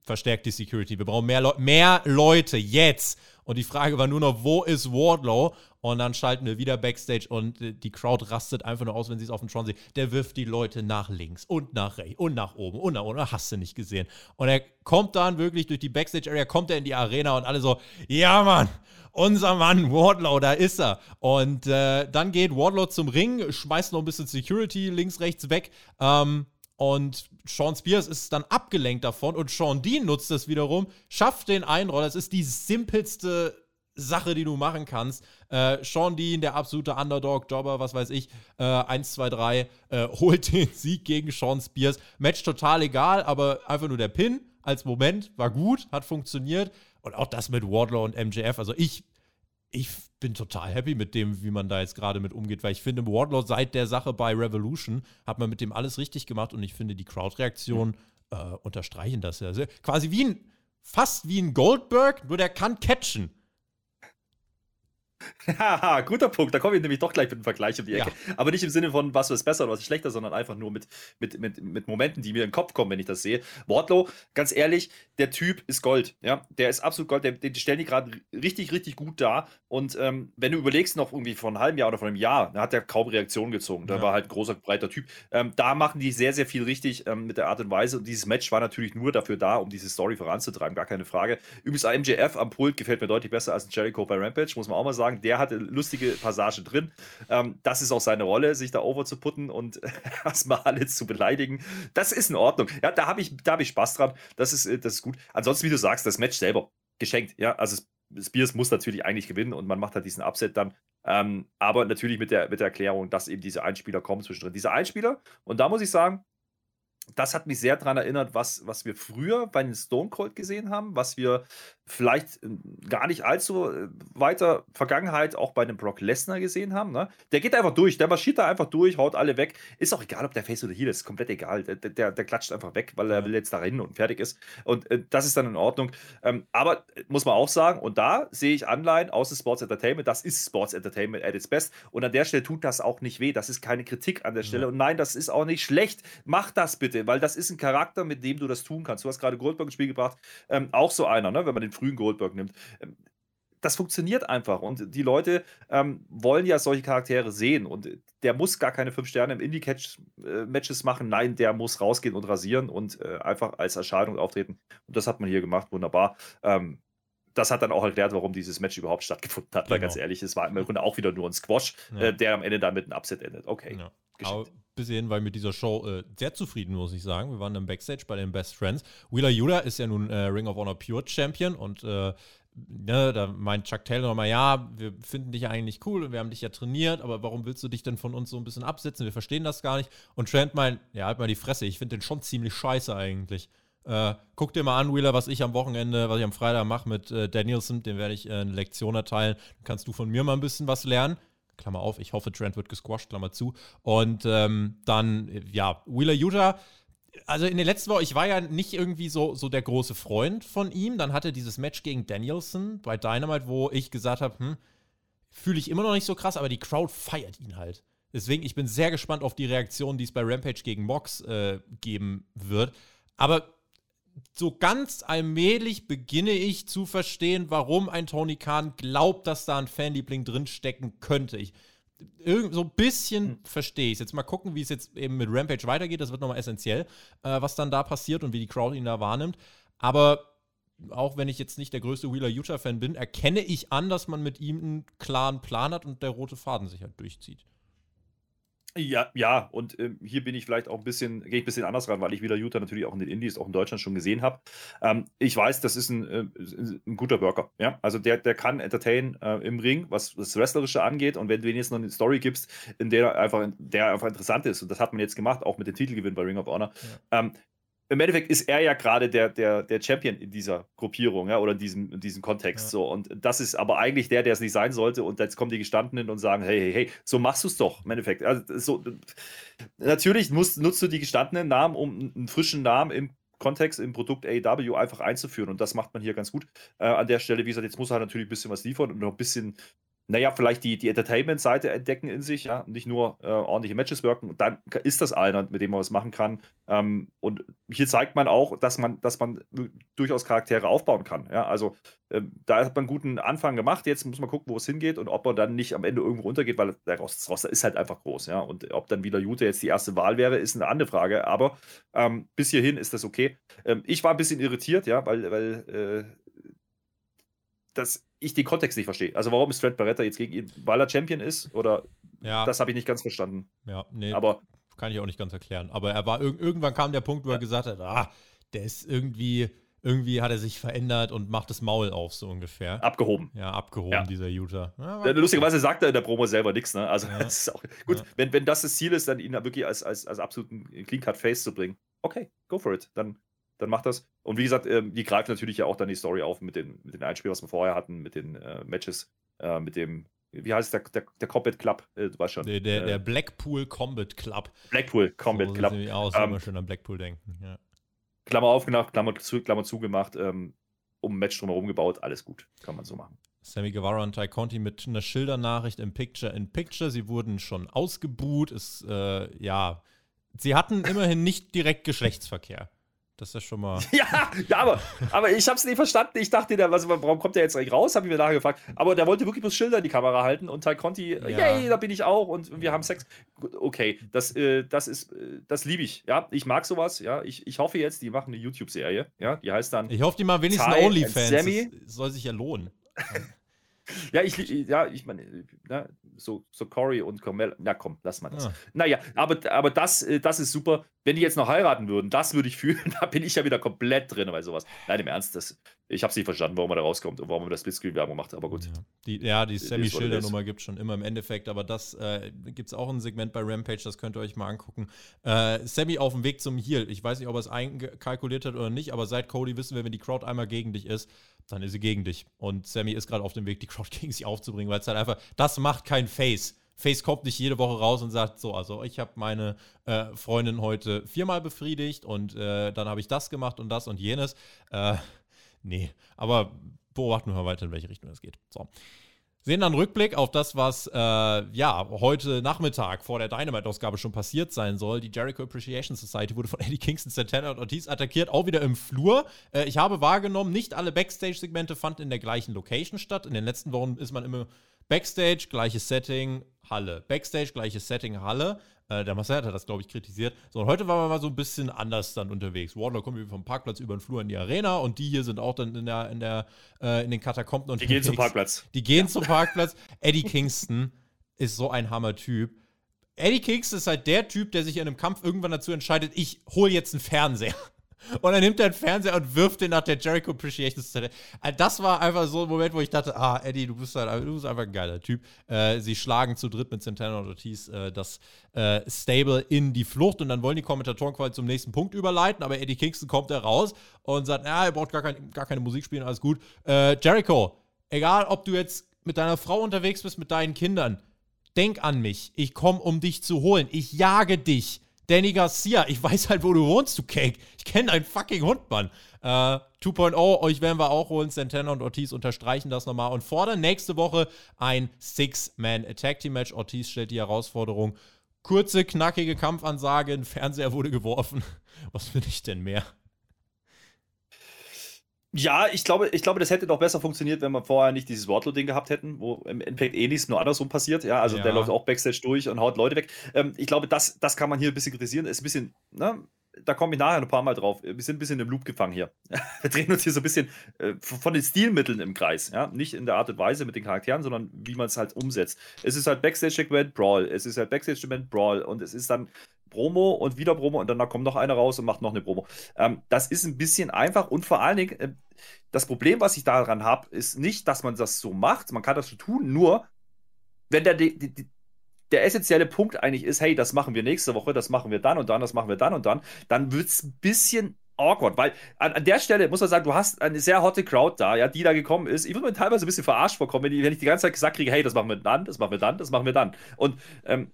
Verstärkt die Security. Wir brauchen mehr, Le mehr Leute jetzt. Und die Frage war nur noch, wo ist Wardlow? Und dann schalten wir wieder Backstage und äh, die Crowd rastet einfach nur aus, wenn sie es auf dem Tron sehen. Der wirft die Leute nach links und nach rechts und nach oben und nach unten. Hast du nicht gesehen. Und er kommt dann wirklich durch die Backstage-Area, kommt er in die Arena und alle so, ja Mann, unser Mann, Wardlow, da ist er. Und äh, dann geht Wardlow zum Ring, schmeißt noch ein bisschen Security links, rechts weg. Ähm, und Sean Spears ist dann abgelenkt davon und Sean Dean nutzt das wiederum, schafft den Einroller. Das ist die simpelste Sache, die du machen kannst. Äh, Sean Dean, der absolute Underdog-Jobber, was weiß ich, äh, 1, 2, 3, äh, holt den Sieg gegen Sean Spears. Match total egal, aber einfach nur der Pin als Moment war gut, hat funktioniert. Und auch das mit Wardlow und MJF. Also ich, ich bin total happy mit dem, wie man da jetzt gerade mit umgeht, weil ich finde, Wardlow seit der Sache bei Revolution hat man mit dem alles richtig gemacht und ich finde, die Crowd-Reaktionen äh, unterstreichen das ja. Also quasi wie ein, fast wie ein Goldberg, nur der kann catchen. Haha, guter Punkt. Da komme ich nämlich doch gleich mit dem Vergleich um die Ecke. Ja. Aber nicht im Sinne von, was ist besser oder was ist schlechter, sondern einfach nur mit, mit, mit, mit Momenten, die mir in den Kopf kommen, wenn ich das sehe. Wardlow, ganz ehrlich, der Typ ist Gold. Ja, der ist absolut Gold. Der, die stellen die gerade richtig, richtig gut da. Und ähm, wenn du überlegst, noch irgendwie vor einem halben Jahr oder vor einem Jahr, da hat er kaum Reaktionen gezogen. Da ja. war halt ein großer, breiter Typ. Ähm, da machen die sehr, sehr viel richtig ähm, mit der Art und Weise. Und dieses Match war natürlich nur dafür da, um diese Story voranzutreiben. Gar keine Frage. Übrigens, MJF am Pult gefällt mir deutlich besser als ein Jericho bei Rampage, muss man auch mal sagen. Der hatte lustige Passage drin. Ähm, das ist auch seine Rolle, sich da over zu putten und erstmal alle zu beleidigen. Das ist in Ordnung. Ja, da habe ich, hab ich Spaß dran. Das ist, äh, das ist gut. Ansonsten, wie du sagst, das Match selber geschenkt. Ja, also Spears muss natürlich eigentlich gewinnen und man macht halt diesen Upset dann. Ähm, aber natürlich mit der, mit der Erklärung, dass eben diese Einspieler kommen zwischendrin. Diese Einspieler, und da muss ich sagen, das hat mich sehr daran erinnert, was, was wir früher bei den Stone Cold gesehen haben, was wir vielleicht äh, gar nicht allzu äh, weiter Vergangenheit auch bei dem Brock Lesnar gesehen haben. Ne? Der geht einfach durch, der marschiert da einfach durch, haut alle weg. Ist auch egal, ob der Face oder Heel ist, komplett egal. Der, der, der klatscht einfach weg, weil er will jetzt da rennen und fertig ist. Und äh, das ist dann in Ordnung. Ähm, aber äh, muss man auch sagen, und da sehe ich Anleihen aus dem Sports Entertainment, das ist Sports Entertainment at its best. Und an der Stelle tut das auch nicht weh. Das ist keine Kritik an der Stelle. Ja. Und nein, das ist auch nicht schlecht. Mach das bitte, weil das ist ein Charakter, mit dem du das tun kannst. Du hast gerade Goldberg ins Spiel gebracht. Ähm, auch so einer, ne? wenn man den frühen Goldberg nimmt. Ähm, das funktioniert einfach und die Leute ähm, wollen ja solche Charaktere sehen und der muss gar keine fünf Sterne im Indie-Matches äh, machen. Nein, der muss rausgehen und rasieren und äh, einfach als Erscheinung auftreten. Und das hat man hier gemacht, wunderbar. Ähm, das hat dann auch erklärt, warum dieses Match überhaupt stattgefunden hat, weil ganz genau. ehrlich, es war im Grunde auch wieder nur ein Squash, ja. äh, der am Ende dann mit einem Upset endet. Okay. Ja. Aber gesehen, weil mit dieser Show äh, sehr zufrieden, muss ich sagen. Wir waren im Backstage bei den Best Friends. Wheeler Yuta ist ja nun äh, Ring of Honor Pure Champion und äh, ne, da meint Chuck Taylor nochmal, ja, wir finden dich eigentlich cool und wir haben dich ja trainiert, aber warum willst du dich denn von uns so ein bisschen absetzen? Wir verstehen das gar nicht. Und Trent meint, ja, halt mal die Fresse, ich finde den schon ziemlich scheiße eigentlich. Äh, guck dir mal an, Wheeler, was ich am Wochenende, was ich am Freitag mache mit äh, Danielson, dem werde ich äh, eine Lektion erteilen. Dann kannst du von mir mal ein bisschen was lernen. Klammer auf, ich hoffe, Trent wird gesquashed, Klammer zu. Und ähm, dann, ja, Wheeler Utah. Also in der letzten Woche, ich war ja nicht irgendwie so, so der große Freund von ihm. Dann hatte dieses Match gegen Danielson bei Dynamite, wo ich gesagt habe, hm, fühle ich immer noch nicht so krass, aber die Crowd feiert ihn halt. Deswegen, ich bin sehr gespannt auf die Reaktion, die es bei Rampage gegen Mox äh, geben wird. Aber so ganz allmählich beginne ich zu verstehen, warum ein Tony Khan glaubt, dass da ein Fanliebling drinstecken könnte. Ich, so ein bisschen hm. verstehe ich es. Jetzt mal gucken, wie es jetzt eben mit Rampage weitergeht. Das wird nochmal essentiell, äh, was dann da passiert und wie die Crowd ihn da wahrnimmt. Aber auch wenn ich jetzt nicht der größte Wheeler Utah-Fan bin, erkenne ich an, dass man mit ihm einen klaren Plan hat und der rote Faden sich halt durchzieht. Ja, ja, und ähm, hier bin ich vielleicht auch ein bisschen, gehe ich ein bisschen anders ran, weil ich wieder Utah natürlich auch in den Indies, auch in Deutschland schon gesehen habe. Ähm, ich weiß, das ist ein, äh, ein guter Worker. Ja? Also der, der kann entertain äh, im Ring, was das Wrestlerische angeht. Und wenn du jetzt noch eine Story gibst, in der einfach, der einfach interessant ist, und das hat man jetzt gemacht, auch mit dem Titelgewinn bei Ring of Honor, ja. ähm, im Endeffekt ist er ja gerade der, der, der Champion in dieser Gruppierung, ja, oder in diesem, in diesem Kontext. Ja. So. Und das ist aber eigentlich der, der es nicht sein sollte. Und jetzt kommen die Gestandenen und sagen: Hey, hey, hey, so machst du es doch im Endeffekt. Also, so, natürlich musst, nutzt du die gestandenen Namen, um einen frischen Namen im Kontext im Produkt AEW einfach einzuführen. Und das macht man hier ganz gut äh, an der Stelle. Wie gesagt, jetzt muss er natürlich ein bisschen was liefern und noch ein bisschen naja, vielleicht die, die Entertainment-Seite entdecken in sich, ja, nicht nur äh, ordentliche Matches wirken. dann ist das einer, mit dem man was machen kann. Ähm, und hier zeigt man auch, dass man, dass man durchaus Charaktere aufbauen kann. Ja, also äh, da hat man einen guten Anfang gemacht. Jetzt muss man gucken, wo es hingeht und ob er dann nicht am Ende irgendwo runtergeht, weil der Roster ist halt einfach groß. Ja, und ob dann wieder Jute jetzt die erste Wahl wäre, ist eine andere Frage. Aber ähm, bis hierhin ist das okay. Ähm, ich war ein bisschen irritiert, ja, weil, weil äh, dass ich den Kontext nicht verstehe. Also warum ist Trent Barretta jetzt gegen ihn? Weil er Champion ist? Oder ja. das habe ich nicht ganz verstanden. Ja, nee. Aber kann ich auch nicht ganz erklären. Aber er war irgendwann kam der Punkt, wo er gesagt hat, ah, der ist irgendwie, irgendwie hat er sich verändert und macht das Maul auf, so ungefähr. Abgehoben. Ja, abgehoben, ja. dieser Utah. Ja, Lustigerweise sagt er in der Promo selber nichts, ne? Also ja. das ist auch gut, wenn, wenn das das Ziel ist, dann ihn wirklich als, als, als absoluten Clean-Cut-Face zu bringen. Okay, go for it. Dann dann macht das. Und wie gesagt, ähm, die greift natürlich ja auch dann die Story auf mit den, mit den Einspielen, was wir vorher hatten, mit den äh, Matches, äh, mit dem, wie heißt der, der, der Combat Club? Äh, du weißt schon. Der, der, der, Blackpool Combat Club. Blackpool Combat so, Club. Aus, ähm, immer schön an Blackpool denken. Ja. Klammer aufgemacht, Klammer, zu, Klammer zugemacht, ähm, um ein Match drumherum gebaut, alles gut, kann man so machen. Sammy Guevara und Ty Conti mit einer Schildernachricht im Picture in Picture. Sie wurden schon ausgebuht. Es, äh, ja, sie hatten immerhin nicht direkt Geschlechtsverkehr. Das ist ja schon mal. ja, ja, aber, aber ich habe es nicht verstanden. Ich dachte, der, was, warum kommt der jetzt eigentlich raus? Habe ich mir nachher gefragt. Aber der wollte wirklich bloß Schilder in die Kamera halten und Ty Conti, ja. yay, da bin ich auch und wir haben Sex. Okay, das, äh, das ist, äh, das liebe ich. Ja, ich mag sowas. Ja, ich, ich hoffe jetzt, die machen eine YouTube-Serie. Ja, die heißt dann. Ich hoffe, die mal wenigstens OnlyFans. Das soll sich ja lohnen. Ja, ich, ja, ich meine, ne, so, so Corey und Carmel, na komm, lass mal das. Ja. Naja, aber, aber das, äh, das ist super. Wenn die jetzt noch heiraten würden, das würde ich fühlen, da bin ich ja wieder komplett drin bei sowas. Nein, im Ernst, das, ich habe es nicht verstanden, warum man da rauskommt und warum man das Splitscreen-Werbung macht, aber gut. Ja, die, ja, die Sammy-Schilder-Nummer gibt es schon immer im Endeffekt, aber das äh, gibt es auch ein Segment bei Rampage, das könnt ihr euch mal angucken. Äh, Sammy auf dem Weg zum Heal. Ich weiß nicht, ob er es einkalkuliert hat oder nicht, aber seit Cody wissen wir, wenn die Crowd einmal gegen dich ist, dann ist sie gegen dich. Und Sammy ist gerade auf dem Weg, die Crowd gegen sich aufzubringen, weil es halt einfach, das macht kein Face. Face kommt nicht jede Woche raus und sagt, so, also ich habe meine äh, Freundin heute viermal befriedigt und äh, dann habe ich das gemacht und das und jenes. Äh, nee, aber beobachten wir mal weiter, in welche Richtung es geht. So. Sehen dann Rückblick auf das, was äh, ja heute Nachmittag vor der Dynamite-Ausgabe schon passiert sein soll. Die Jericho Appreciation Society wurde von Eddie Kingston, Santana und Ortiz attackiert, auch wieder im Flur. Äh, ich habe wahrgenommen, nicht alle Backstage-Segmente fanden in der gleichen Location statt. In den letzten Wochen ist man immer Backstage, gleiches Setting, Halle. Backstage, gleiches Setting, Halle. Äh, der Marcel hat das, glaube ich, kritisiert. So, und heute waren wir mal so ein bisschen anders dann unterwegs. Warner kommt vom Parkplatz über den Flur in die Arena und die hier sind auch dann in, der, in, der, äh, in den Katakomben. Und die gehen zum Parkplatz. Die gehen zum Parkplatz. Eddie Kingston ist so ein Hammer-Typ. Eddie Kingston ist halt der Typ, der sich in einem Kampf irgendwann dazu entscheidet, ich hole jetzt einen Fernseher. Und dann nimmt er den Fernseher und wirft den nach der Jericho Appreciation Society. Also das war einfach so ein Moment, wo ich dachte, ah, Eddie, du bist, halt, du bist einfach ein geiler Typ. Äh, sie schlagen zu dritt mit Santana und Ortiz äh, das äh, Stable in die Flucht und dann wollen die Kommentatoren quasi zum nächsten Punkt überleiten, aber Eddie Kingston kommt da raus und sagt, ja, er braucht gar, kein, gar keine Musik spielen, alles gut. Äh, Jericho, egal ob du jetzt mit deiner Frau unterwegs bist, mit deinen Kindern, denk an mich. Ich komme, um dich zu holen. Ich jage dich. Danny Garcia, ich weiß halt, wo du wohnst, du Cake. Ich kenne deinen fucking Hund, Mann. Äh, 2.0, euch werden wir auch holen. Santana und Ortiz unterstreichen das nochmal und fordern nächste Woche ein Six-Man-Attack-Team-Match. Ortiz stellt die Herausforderung. Kurze, knackige Kampfansage, ein Fernseher wurde geworfen. Was will ich denn mehr? Ja, ich glaube, ich glaube, das hätte doch besser funktioniert, wenn wir vorher nicht dieses Wardlow-Ding gehabt hätten, wo im Endeffekt eh nichts nur andersrum passiert. Ja, also ja. der läuft auch Backstage durch und haut Leute weg. Ähm, ich glaube, das, das kann man hier ein bisschen kritisieren. Ist ein bisschen, ne, da komme ich nachher noch ein paar Mal drauf. Wir sind ein bisschen im Loop gefangen hier. Wir drehen uns hier so ein bisschen äh, von den Stilmitteln im Kreis. Ja? Nicht in der Art und Weise mit den Charakteren, sondern wie man es halt umsetzt. Es ist halt Backstage-Segment Brawl. Es ist halt Backstage-Segment Brawl. Und es ist dann Promo und wieder Promo und dann kommt noch einer raus und macht noch eine Promo. Ähm, das ist ein bisschen einfach und vor allen Dingen, äh, das Problem, was ich daran habe, ist nicht, dass man das so macht. Man kann das so tun, nur wenn der, die, die, der essentielle Punkt eigentlich ist, hey, das machen wir nächste Woche, das machen wir dann und dann, das machen wir dann und dann, dann wird es ein bisschen awkward, weil an, an, der Stelle muss man sagen, du hast eine sehr hotte Crowd da, ja, die da gekommen ist. Ich würde mir teilweise ein bisschen verarscht vorkommen, wenn ich, wenn ich die ganze Zeit gesagt kriege, hey, das machen wir dann, das machen wir dann, das machen wir dann. Und ähm,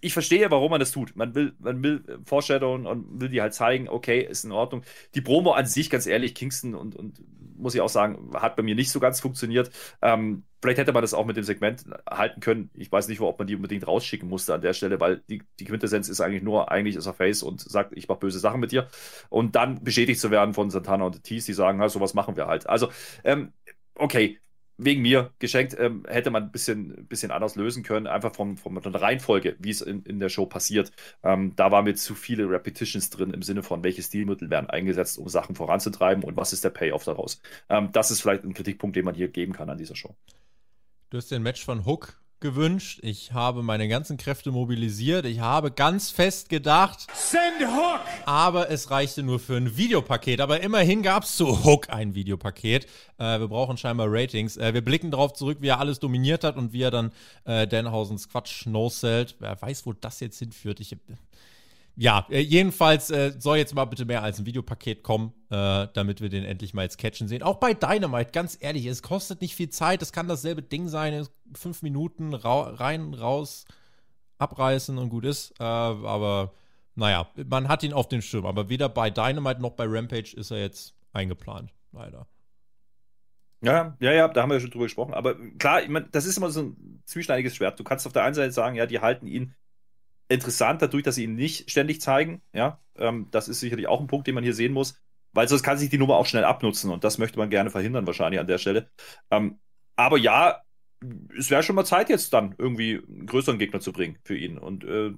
ich verstehe, warum man das tut. Man will, man will foreshadowen und will die halt zeigen, okay, ist in Ordnung. Die Promo an sich, ganz ehrlich, Kingston und, und muss ich auch sagen, hat bei mir nicht so ganz funktioniert. Ähm, vielleicht hätte man das auch mit dem Segment halten können. Ich weiß nicht, ob man die unbedingt rausschicken musste an der Stelle, weil die, die Quintessenz ist eigentlich nur, eigentlich ist er Face und sagt, ich mache böse Sachen mit dir. Und dann beschädigt zu werden von Santana und Tees, die sagen, na, sowas machen wir halt. Also, ähm, okay, wegen mir geschenkt, ähm, hätte man ein bisschen, bisschen anders lösen können, einfach von, von der Reihenfolge, wie es in, in der Show passiert. Ähm, da waren mir zu viele Repetitions drin im Sinne von, welche Stilmittel werden eingesetzt, um Sachen voranzutreiben und was ist der Payoff daraus. Ähm, das ist vielleicht ein Kritikpunkt, den man hier geben kann an dieser Show. Du hast den Match von Hook gewünscht. Ich habe meine ganzen Kräfte mobilisiert. Ich habe ganz fest gedacht, Send Hook! Aber es reichte nur für ein Videopaket. Aber immerhin gab es zu Hook ein Videopaket. Äh, wir brauchen scheinbar Ratings. Äh, wir blicken darauf zurück, wie er alles dominiert hat und wie er dann äh, Danhausens Quatsch no-sellt. Wer weiß, wo das jetzt hinführt. Ich ja, äh, jedenfalls äh, soll jetzt mal bitte mehr als ein Videopaket kommen, äh, damit wir den endlich mal jetzt catchen sehen. Auch bei Dynamite, ganz ehrlich, es kostet nicht viel Zeit, es kann dasselbe Ding sein, fünf Minuten ra rein, raus, abreißen und gut ist. Äh, aber naja, man hat ihn auf dem Schirm. Aber weder bei Dynamite noch bei Rampage ist er jetzt eingeplant, leider. Ja, ja, ja, da haben wir ja schon drüber gesprochen. Aber klar, ich mein, das ist immer so ein zwieschneidiges Schwert. Du kannst auf der einen Seite sagen, ja, die halten ihn interessant dadurch, dass sie ihn nicht ständig zeigen. Ja, ähm, das ist sicherlich auch ein Punkt, den man hier sehen muss, weil sonst kann sich die Nummer auch schnell abnutzen und das möchte man gerne verhindern wahrscheinlich an der Stelle. Ähm, aber ja, es wäre schon mal Zeit jetzt dann irgendwie einen größeren Gegner zu bringen für ihn und äh,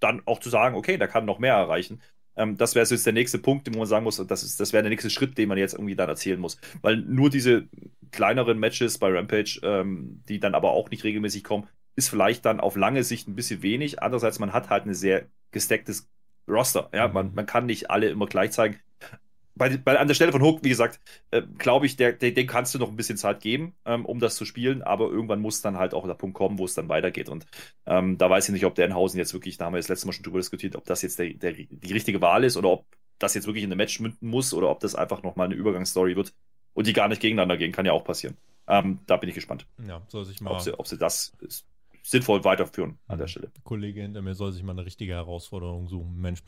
dann auch zu sagen, okay, da kann noch mehr erreichen. Ähm, das wäre jetzt der nächste Punkt, wo man sagen muss, das, das wäre der nächste Schritt, den man jetzt irgendwie dann erzählen muss. Weil nur diese kleineren Matches bei Rampage, ähm, die dann aber auch nicht regelmäßig kommen, ist vielleicht dann auf lange Sicht ein bisschen wenig. Andererseits, man hat halt ein sehr gestecktes Roster. Ja, man, mhm. man kann nicht alle immer gleich zeigen. Bei, bei, an der Stelle von Hook, wie gesagt, äh, glaube ich, der, der, dem kannst du noch ein bisschen Zeit geben, ähm, um das zu spielen, aber irgendwann muss dann halt auch der Punkt kommen, wo es dann weitergeht. Und ähm, da weiß ich nicht, ob Denhausen jetzt wirklich, da haben wir das letzte Mal schon drüber diskutiert, ob das jetzt der, der, die richtige Wahl ist oder ob das jetzt wirklich in einem Match münden muss oder ob das einfach nochmal eine Übergangsstory wird und die gar nicht gegeneinander gehen, kann ja auch passieren. Ähm, da bin ich gespannt. Ja, soll sich mal. Ob sie, ob sie das sinnvoll weiterführen an der Stelle. Der Kollege hinter mir soll sich mal eine richtige Herausforderung suchen. Mensch.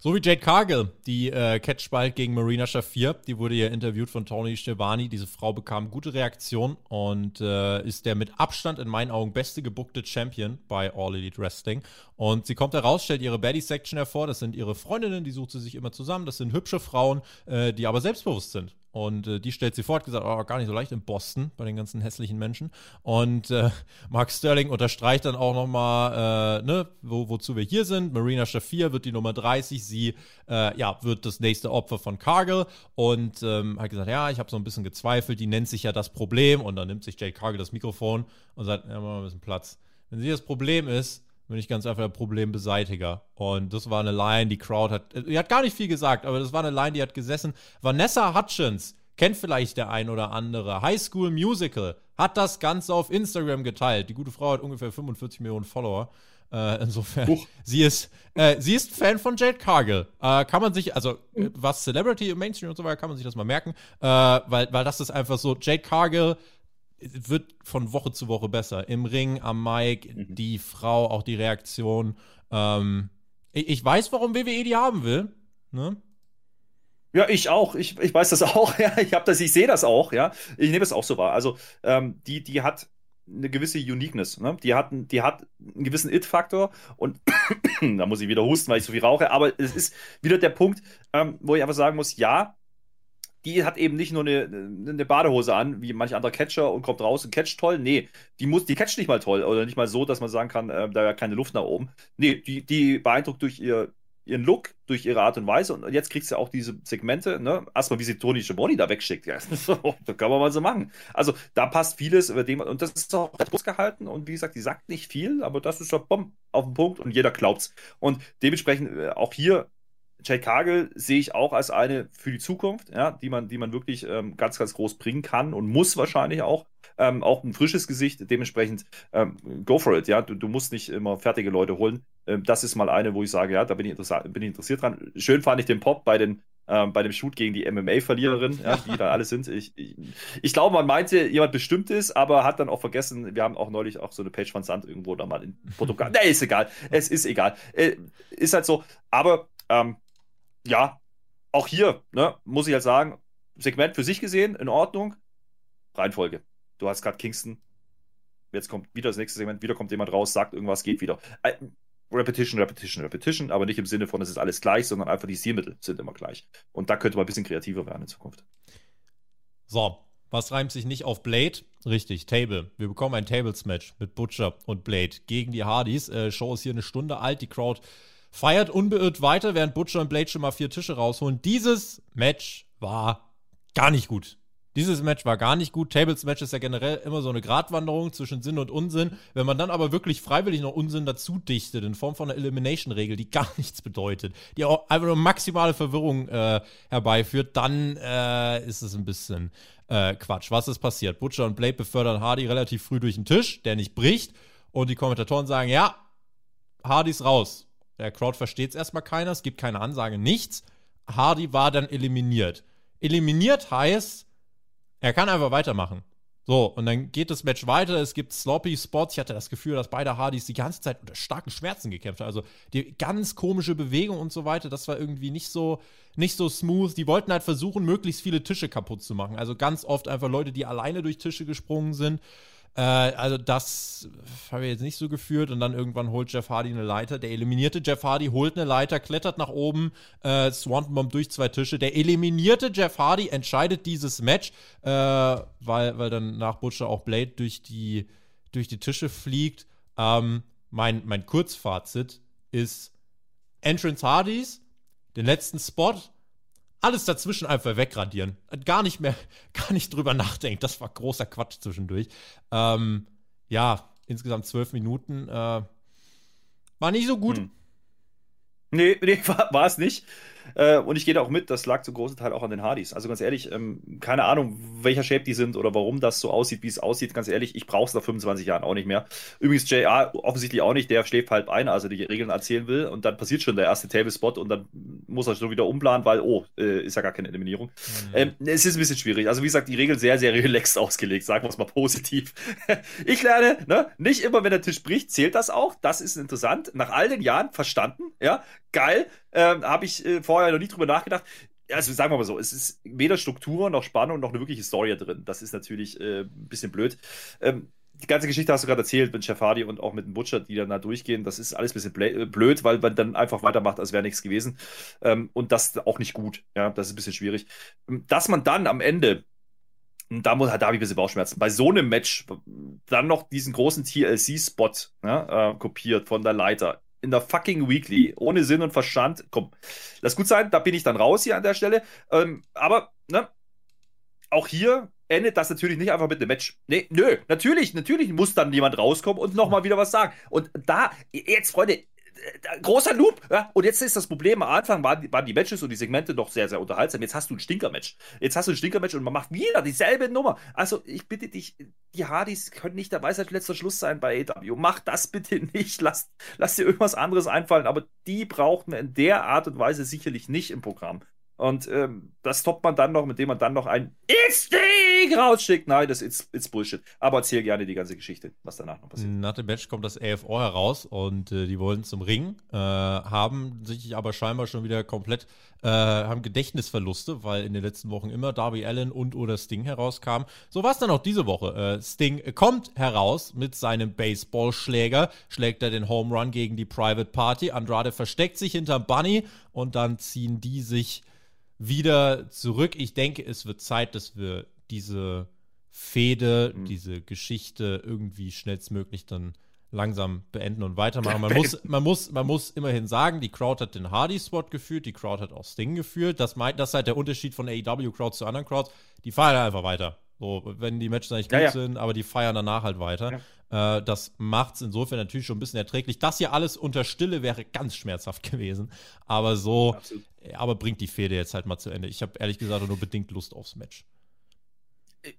So wie Jade Cargill, die äh, catcht bald gegen Marina Shafir. Die wurde ja interviewt von Tony Stevani. Diese Frau bekam gute Reaktion und äh, ist der mit Abstand in meinen Augen beste gebuckte Champion bei All Elite Wrestling. Und sie kommt heraus, stellt ihre Baddies-Section hervor. Das sind ihre Freundinnen, die sucht sie sich immer zusammen. Das sind hübsche Frauen, äh, die aber selbstbewusst sind. Und äh, die stellt sie vor, hat gesagt, oh, gar nicht so leicht in Boston bei den ganzen hässlichen Menschen. Und äh, Mark Sterling unterstreicht dann auch nochmal, äh, ne, wo, wozu wir hier sind. Marina Shafir wird die Nummer 30. Sie äh, ja, wird das nächste Opfer von Cargill. Und ähm, hat gesagt, ja, ich habe so ein bisschen gezweifelt. Die nennt sich ja das Problem. Und dann nimmt sich Jade Cargill das Mikrofon und sagt, ja, mal ein bisschen Platz. Wenn sie das Problem ist, bin ich ganz einfach der Problembeseitiger. Und das war eine Line, die Crowd hat, die hat gar nicht viel gesagt, aber das war eine Line, die hat gesessen. Vanessa Hutchins, kennt vielleicht der ein oder andere, High School Musical, hat das Ganze auf Instagram geteilt. Die gute Frau hat ungefähr 45 Millionen Follower. Äh, insofern, Uch. sie ist, äh, sie ist Fan von Jade Cargill. Äh, kann man sich, also mhm. was Celebrity im Mainstream und so weiter, kann man sich das mal merken, äh, weil, weil das ist einfach so, Jade Cargill wird von Woche zu Woche besser. Im Ring, am Mic, mhm. die Frau, auch die Reaktion. Ähm, ich, ich, weiß, warum WWE die haben will. Ne? Ja, ich auch. Ich, ich weiß das auch. Ja, ich habe das, ich sehe das auch. Ja, ich nehme es auch so wahr. Also ähm, die, die hat eine gewisse Uniqueness. Ne? Die, hat, die hat einen gewissen It-Faktor und da muss ich wieder husten, weil ich so viel rauche. Aber es ist wieder der Punkt, ähm, wo ich einfach sagen muss: Ja, die hat eben nicht nur eine, eine Badehose an, wie manch anderer Catcher und kommt raus und catcht toll. Nee, die muss, die catcht nicht mal toll oder nicht mal so, dass man sagen kann, äh, da wäre keine Luft nach oben. Nee, die, die beeindruckt durch ihr, ihren Look, durch ihre Art und Weise und jetzt kriegst du auch diese Segmente, ne? Erstmal, wie sie Tony Schiavone da wegschickt. Ja, das kann man mal so machen. Also, da passt vieles über dem, und das ist auch groß gehalten und wie gesagt, die sagt nicht viel, aber das ist doch bumm, auf den Punkt und jeder glaubt's. Und dementsprechend äh, auch hier Jade Cargill sehe ich auch als eine für die Zukunft, ja, die man, die man wirklich ähm, ganz, ganz groß bringen kann und muss wahrscheinlich auch. Ähm, auch ein frisches Gesicht, dementsprechend ähm, go for it, ja. Du, du, musst nicht immer fertige Leute holen. Ähm, das ist mal eine, wo ich sage, ja, da bin ich, bin ich interessiert dran. Schön fand ich den Pop bei den ähm, bei dem Shoot gegen die MMA-Verliererin, ja, die da alle sind. Ich, ich, ich, glaube, man meinte, jemand bestimmt ist, aber hat dann auch vergessen, wir haben auch neulich auch so eine Page von Sand irgendwo da mal in Portugal. nee, ist egal. Es ist egal. Äh, ist halt so. Aber ähm, ja, auch hier, ne, muss ich halt sagen, Segment für sich gesehen, in Ordnung. Reihenfolge. Du hast gerade Kingston. Jetzt kommt wieder das nächste Segment, wieder kommt jemand raus, sagt irgendwas, geht wieder. Äh, Repetition, Repetition, Repetition, aber nicht im Sinne von, es ist alles gleich, sondern einfach die Stilmittel sind immer gleich. Und da könnte man ein bisschen kreativer werden in Zukunft. So, was reimt sich nicht auf Blade? Richtig, Table. Wir bekommen ein Tables-Match mit Butcher und Blade gegen die Hardys. Äh, Show ist hier eine Stunde alt. Die Crowd feiert unbeirrt weiter, während Butcher und Blade schon mal vier Tische rausholen. Dieses Match war gar nicht gut. Dieses Match war gar nicht gut. Tables-Match ist ja generell immer so eine Gratwanderung zwischen Sinn und Unsinn. Wenn man dann aber wirklich freiwillig noch Unsinn dazu dichtet, in Form von einer Elimination-Regel, die gar nichts bedeutet, die auch einfach nur maximale Verwirrung äh, herbeiführt, dann äh, ist es ein bisschen äh, Quatsch. Was ist passiert? Butcher und Blade befördern Hardy relativ früh durch den Tisch, der nicht bricht. Und die Kommentatoren sagen, ja, Hardy ist raus. Der Crowd versteht es erstmal keiner, es gibt keine Ansage, nichts. Hardy war dann eliminiert. Eliminiert heißt, er kann einfach weitermachen. So, und dann geht das Match weiter. Es gibt sloppy Spots. Ich hatte das Gefühl, dass beide Hardys die ganze Zeit unter starken Schmerzen gekämpft haben. Also die ganz komische Bewegung und so weiter, das war irgendwie nicht so, nicht so smooth. Die wollten halt versuchen, möglichst viele Tische kaputt zu machen. Also ganz oft einfach Leute, die alleine durch Tische gesprungen sind. Äh, also das habe ich jetzt nicht so geführt und dann irgendwann holt Jeff Hardy eine Leiter. Der eliminierte Jeff Hardy holt eine Leiter, klettert nach oben, äh, Swanton Bomb durch zwei Tische. Der eliminierte Jeff Hardy entscheidet dieses Match, äh, weil, weil dann nach Butcher auch Blade durch die, durch die Tische fliegt. Ähm, mein, mein Kurzfazit ist Entrance Hardys, den letzten Spot alles dazwischen einfach wegradieren. Gar nicht mehr, gar nicht drüber nachdenken. Das war großer Quatsch zwischendurch. Ähm, ja, insgesamt zwölf Minuten. Äh, war nicht so gut. Hm. Nee, nee, war es nicht. Äh, und ich gehe da auch mit, das lag zu großen Teil auch an den Hardys. Also ganz ehrlich, ähm, keine Ahnung, welcher Shape die sind oder warum das so aussieht, wie es aussieht. Ganz ehrlich, ich brauche es nach 25 Jahren auch nicht mehr. Übrigens, JR offensichtlich auch nicht, der schläft halb ein, also die Regeln erzählen will und dann passiert schon der erste Table-Spot und dann muss er schon wieder umplanen, weil, oh, äh, ist ja gar keine Eliminierung. Mhm. Ähm, es ist ein bisschen schwierig. Also wie gesagt, die Regeln sehr, sehr relaxed ausgelegt, sagen wir es mal positiv. ich lerne, ne, nicht immer, wenn der Tisch bricht, zählt das auch. Das ist interessant. Nach all den Jahren verstanden, ja, geil. Ähm, Habe ich äh, vorher noch nie drüber nachgedacht. Also sagen wir mal so, es ist weder Struktur noch Spannung noch eine wirkliche Story drin. Das ist natürlich äh, ein bisschen blöd. Ähm, die ganze Geschichte hast du gerade erzählt mit Chef Hardy und auch mit dem Butcher, die dann da durchgehen. Das ist alles ein bisschen äh, blöd, weil man dann einfach weitermacht, als wäre nichts gewesen. Ähm, und das auch nicht gut. Ja, das ist ein bisschen schwierig. Ähm, dass man dann am Ende, da, muss, da habe ich ein bisschen Bauchschmerzen, bei so einem Match dann noch diesen großen TLC-Spot ja, äh, kopiert von der Leiter in der fucking Weekly, ohne Sinn und Verstand. Komm, lass gut sein, da bin ich dann raus hier an der Stelle. Ähm, aber, ne, auch hier endet das natürlich nicht einfach mit einem Match. Nee, nö, natürlich, natürlich muss dann jemand rauskommen und nochmal wieder was sagen. Und da, jetzt, Freunde, großer Loop. Ja? Und jetzt ist das Problem, am Anfang waren die, waren die Matches und die Segmente noch sehr, sehr unterhaltsam. Jetzt hast du ein Stinker-Match. Jetzt hast du ein Stinker-Match und man macht wieder dieselbe Nummer. Also ich bitte dich, die Hardys können nicht dabei seit letzter Schluss sein bei AW. Mach das bitte nicht. Lass, lass dir irgendwas anderes einfallen. Aber die braucht man in der Art und Weise sicherlich nicht im Programm. Und ähm, das toppt man dann noch, mit dem man dann noch ein Instinct rausschickt. Nein, das ist it's Bullshit. Aber erzähl gerne die ganze Geschichte, was danach noch passiert. Nach dem Match kommt das AFO heraus und äh, die wollen zum Ring, äh, haben sich aber scheinbar schon wieder komplett, äh, haben Gedächtnisverluste, weil in den letzten Wochen immer Darby Allen und oder Sting herauskamen. So war es dann auch diese Woche. Äh, Sting kommt heraus mit seinem Baseballschläger, schlägt er den Home Run gegen die Private Party. Andrade versteckt sich hinter Bunny und dann ziehen die sich wieder zurück. Ich denke, es wird Zeit, dass wir diese Fehde, mhm. diese Geschichte irgendwie schnellstmöglich dann langsam beenden und weitermachen. Man muss, man muss, man muss immerhin sagen, die Crowd hat den Hardy-Spot geführt, die Crowd hat auch Sting geführt. Das, meint, das ist halt der Unterschied von AEW-Crowds zu anderen Crowds. Die feiern einfach weiter. So, wenn die Matches eigentlich gut ja, sind, aber die feiern danach halt weiter. Äh, das macht es insofern natürlich schon ein bisschen erträglich. Das hier alles unter Stille wäre ganz schmerzhaft gewesen. Aber so, Absolut. aber bringt die Fehde jetzt halt mal zu Ende. Ich habe ehrlich gesagt nur bedingt Lust aufs Match.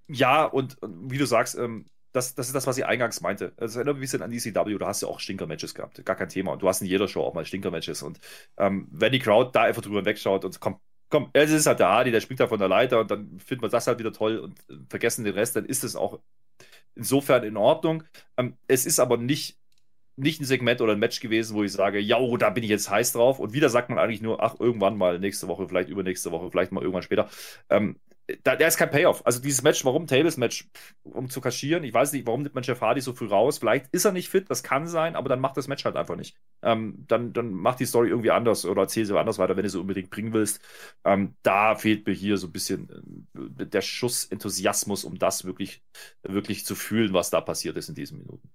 Ja, und, wie du sagst, ähm, das, das ist das, was ich eingangs meinte. Das erinnert mich ein bisschen an ECW, da hast du ja auch Stinker-Matches gehabt. Gar kein Thema. Und du hast in jeder Show auch mal Stinker-Matches. Und ähm, wenn die Crowd da einfach drüber wegschaut und kommt, komm, es ist halt der Hardy, der springt da von der Leiter und dann findet man das halt wieder toll und vergessen den Rest, dann ist es auch insofern in Ordnung. Ähm, es ist aber nicht, nicht ein Segment oder ein Match gewesen, wo ich sage, ja, oh, da bin ich jetzt heiß drauf. Und wieder sagt man eigentlich nur, ach, irgendwann mal nächste Woche, vielleicht übernächste Woche, vielleicht mal irgendwann später. Da, der ist kein Payoff. Also dieses Match, warum Tables-Match, um zu kaschieren? Ich weiß nicht, warum nimmt man Jeff Hardy so früh raus? Vielleicht ist er nicht fit, das kann sein, aber dann macht das Match halt einfach nicht. Ähm, dann, dann macht die Story irgendwie anders oder erzähl sie anders weiter, wenn du sie unbedingt bringen willst. Ähm, da fehlt mir hier so ein bisschen äh, der Schuss Enthusiasmus, um das wirklich, wirklich zu fühlen, was da passiert ist in diesen Minuten.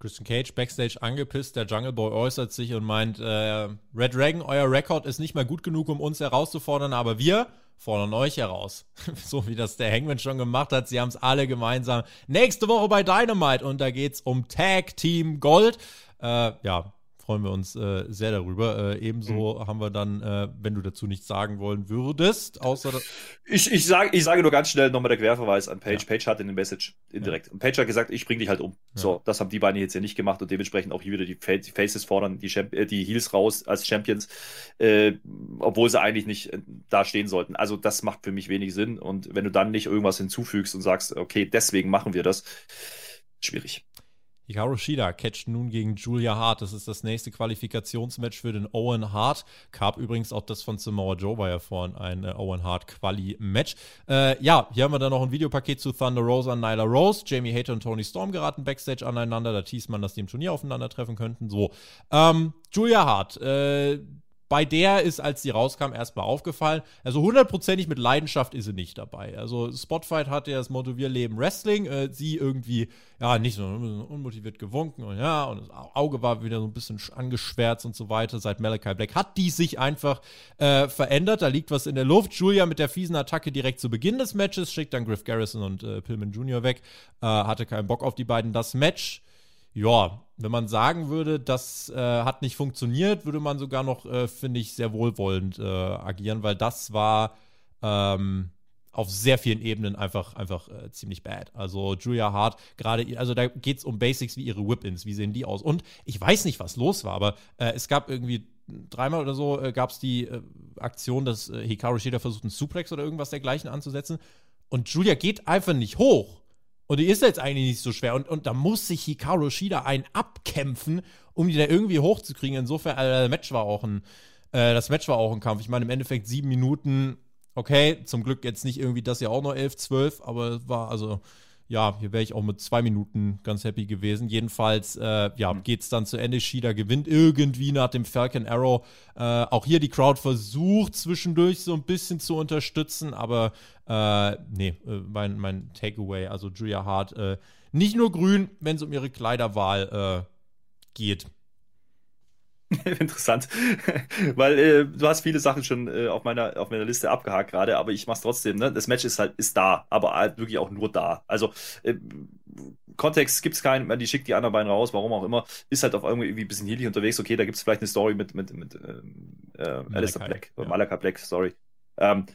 Christian Cage backstage angepisst, der Jungle Boy äußert sich und meint, äh, Red Dragon, euer Rekord ist nicht mehr gut genug, um uns herauszufordern, aber wir fordern euch heraus. so wie das der Hangman schon gemacht hat. Sie haben es alle gemeinsam. Nächste Woche bei Dynamite und da geht es um Tag Team Gold. Äh, ja, freuen wir uns äh, sehr darüber. Äh, ebenso mhm. haben wir dann, äh, wenn du dazu nichts sagen wollen würdest, außer. Ich, ich, sage, ich sage nur ganz schnell nochmal der Querverweis an Page. Ja. Page hatte eine Message indirekt. Ja. Und Page hat gesagt, ich bring dich halt um. Ja. So, das haben die beiden jetzt ja nicht gemacht und dementsprechend auch hier wieder die, Faces fordern, die, Champ äh, die Heels raus als Champions, äh, obwohl sie eigentlich nicht äh, da stehen sollten. Also, das macht für mich wenig Sinn. Und wenn du dann nicht irgendwas hinzufügst und sagst, okay, deswegen machen wir das, schwierig. Hikaru Shida catcht nun gegen Julia Hart. Das ist das nächste Qualifikationsmatch für den Owen Hart Cup. Übrigens auch das von Samoa Joe war ja vorhin ein äh, Owen Hart Quali-Match. Äh, ja, hier haben wir dann noch ein Videopaket zu Thunder Rose an Nyla Rose. Jamie Hater und Tony Storm geraten Backstage aneinander. Da teast man, dass die im Turnier aufeinandertreffen könnten. So, ähm, Julia Hart, äh, bei der ist, als sie rauskam, erstmal aufgefallen. Also hundertprozentig mit Leidenschaft ist sie nicht dabei. Also Spotfight hatte ja das Motto, wir leben Wrestling. Äh, sie irgendwie, ja, nicht so unmotiviert gewunken und ja, und das Auge war wieder so ein bisschen angeschwärzt und so weiter. Seit Malachi Black hat die sich einfach äh, verändert. Da liegt was in der Luft. Julia mit der fiesen Attacke direkt zu Beginn des Matches, schickt dann Griff Garrison und äh, Pillman Jr. weg. Äh, hatte keinen Bock auf die beiden. Das Match ja, wenn man sagen würde, das äh, hat nicht funktioniert, würde man sogar noch, äh, finde ich, sehr wohlwollend äh, agieren, weil das war ähm, auf sehr vielen Ebenen einfach, einfach äh, ziemlich bad. Also Julia Hart, gerade, also da geht es um Basics wie ihre Whip-Ins, wie sehen die aus? Und ich weiß nicht, was los war, aber äh, es gab irgendwie dreimal oder so äh, gab es die Aktion, dass Hikaru Shida versucht, einen Suplex oder irgendwas dergleichen anzusetzen. Und Julia geht einfach nicht hoch. Und die ist jetzt eigentlich nicht so schwer. Und, und da muss sich Hikaru Shida einen abkämpfen, um die da irgendwie hochzukriegen. Insofern, also das Match war auch ein, äh, das Match war auch ein Kampf. Ich meine, im Endeffekt sieben Minuten, okay, zum Glück jetzt nicht irgendwie das ja auch noch elf, zwölf, aber war also ja, hier wäre ich auch mit zwei Minuten ganz happy gewesen. Jedenfalls, äh, ja, mhm. geht es dann zu Ende. Shida gewinnt irgendwie nach dem Falcon Arrow. Äh, auch hier die Crowd versucht zwischendurch so ein bisschen zu unterstützen, aber äh, nee, äh, mein, mein Takeaway, also Julia Hart, äh, nicht nur grün, wenn es um ihre Kleiderwahl äh, geht. Interessant, weil äh, du hast viele Sachen schon äh, auf meiner auf meiner Liste abgehakt gerade, aber ich mach's trotzdem. Ne? Das Match ist halt ist da, aber halt wirklich auch nur da. Also äh, Kontext gibt's keinen, die schickt die anderen beiden raus, warum auch immer, ist halt auf irgendwie ein bisschen healig unterwegs. Okay, da gibt's vielleicht eine Story mit mit mit ähm, äh, Alistair Black, ja. Malaka Black, sorry. Ähm,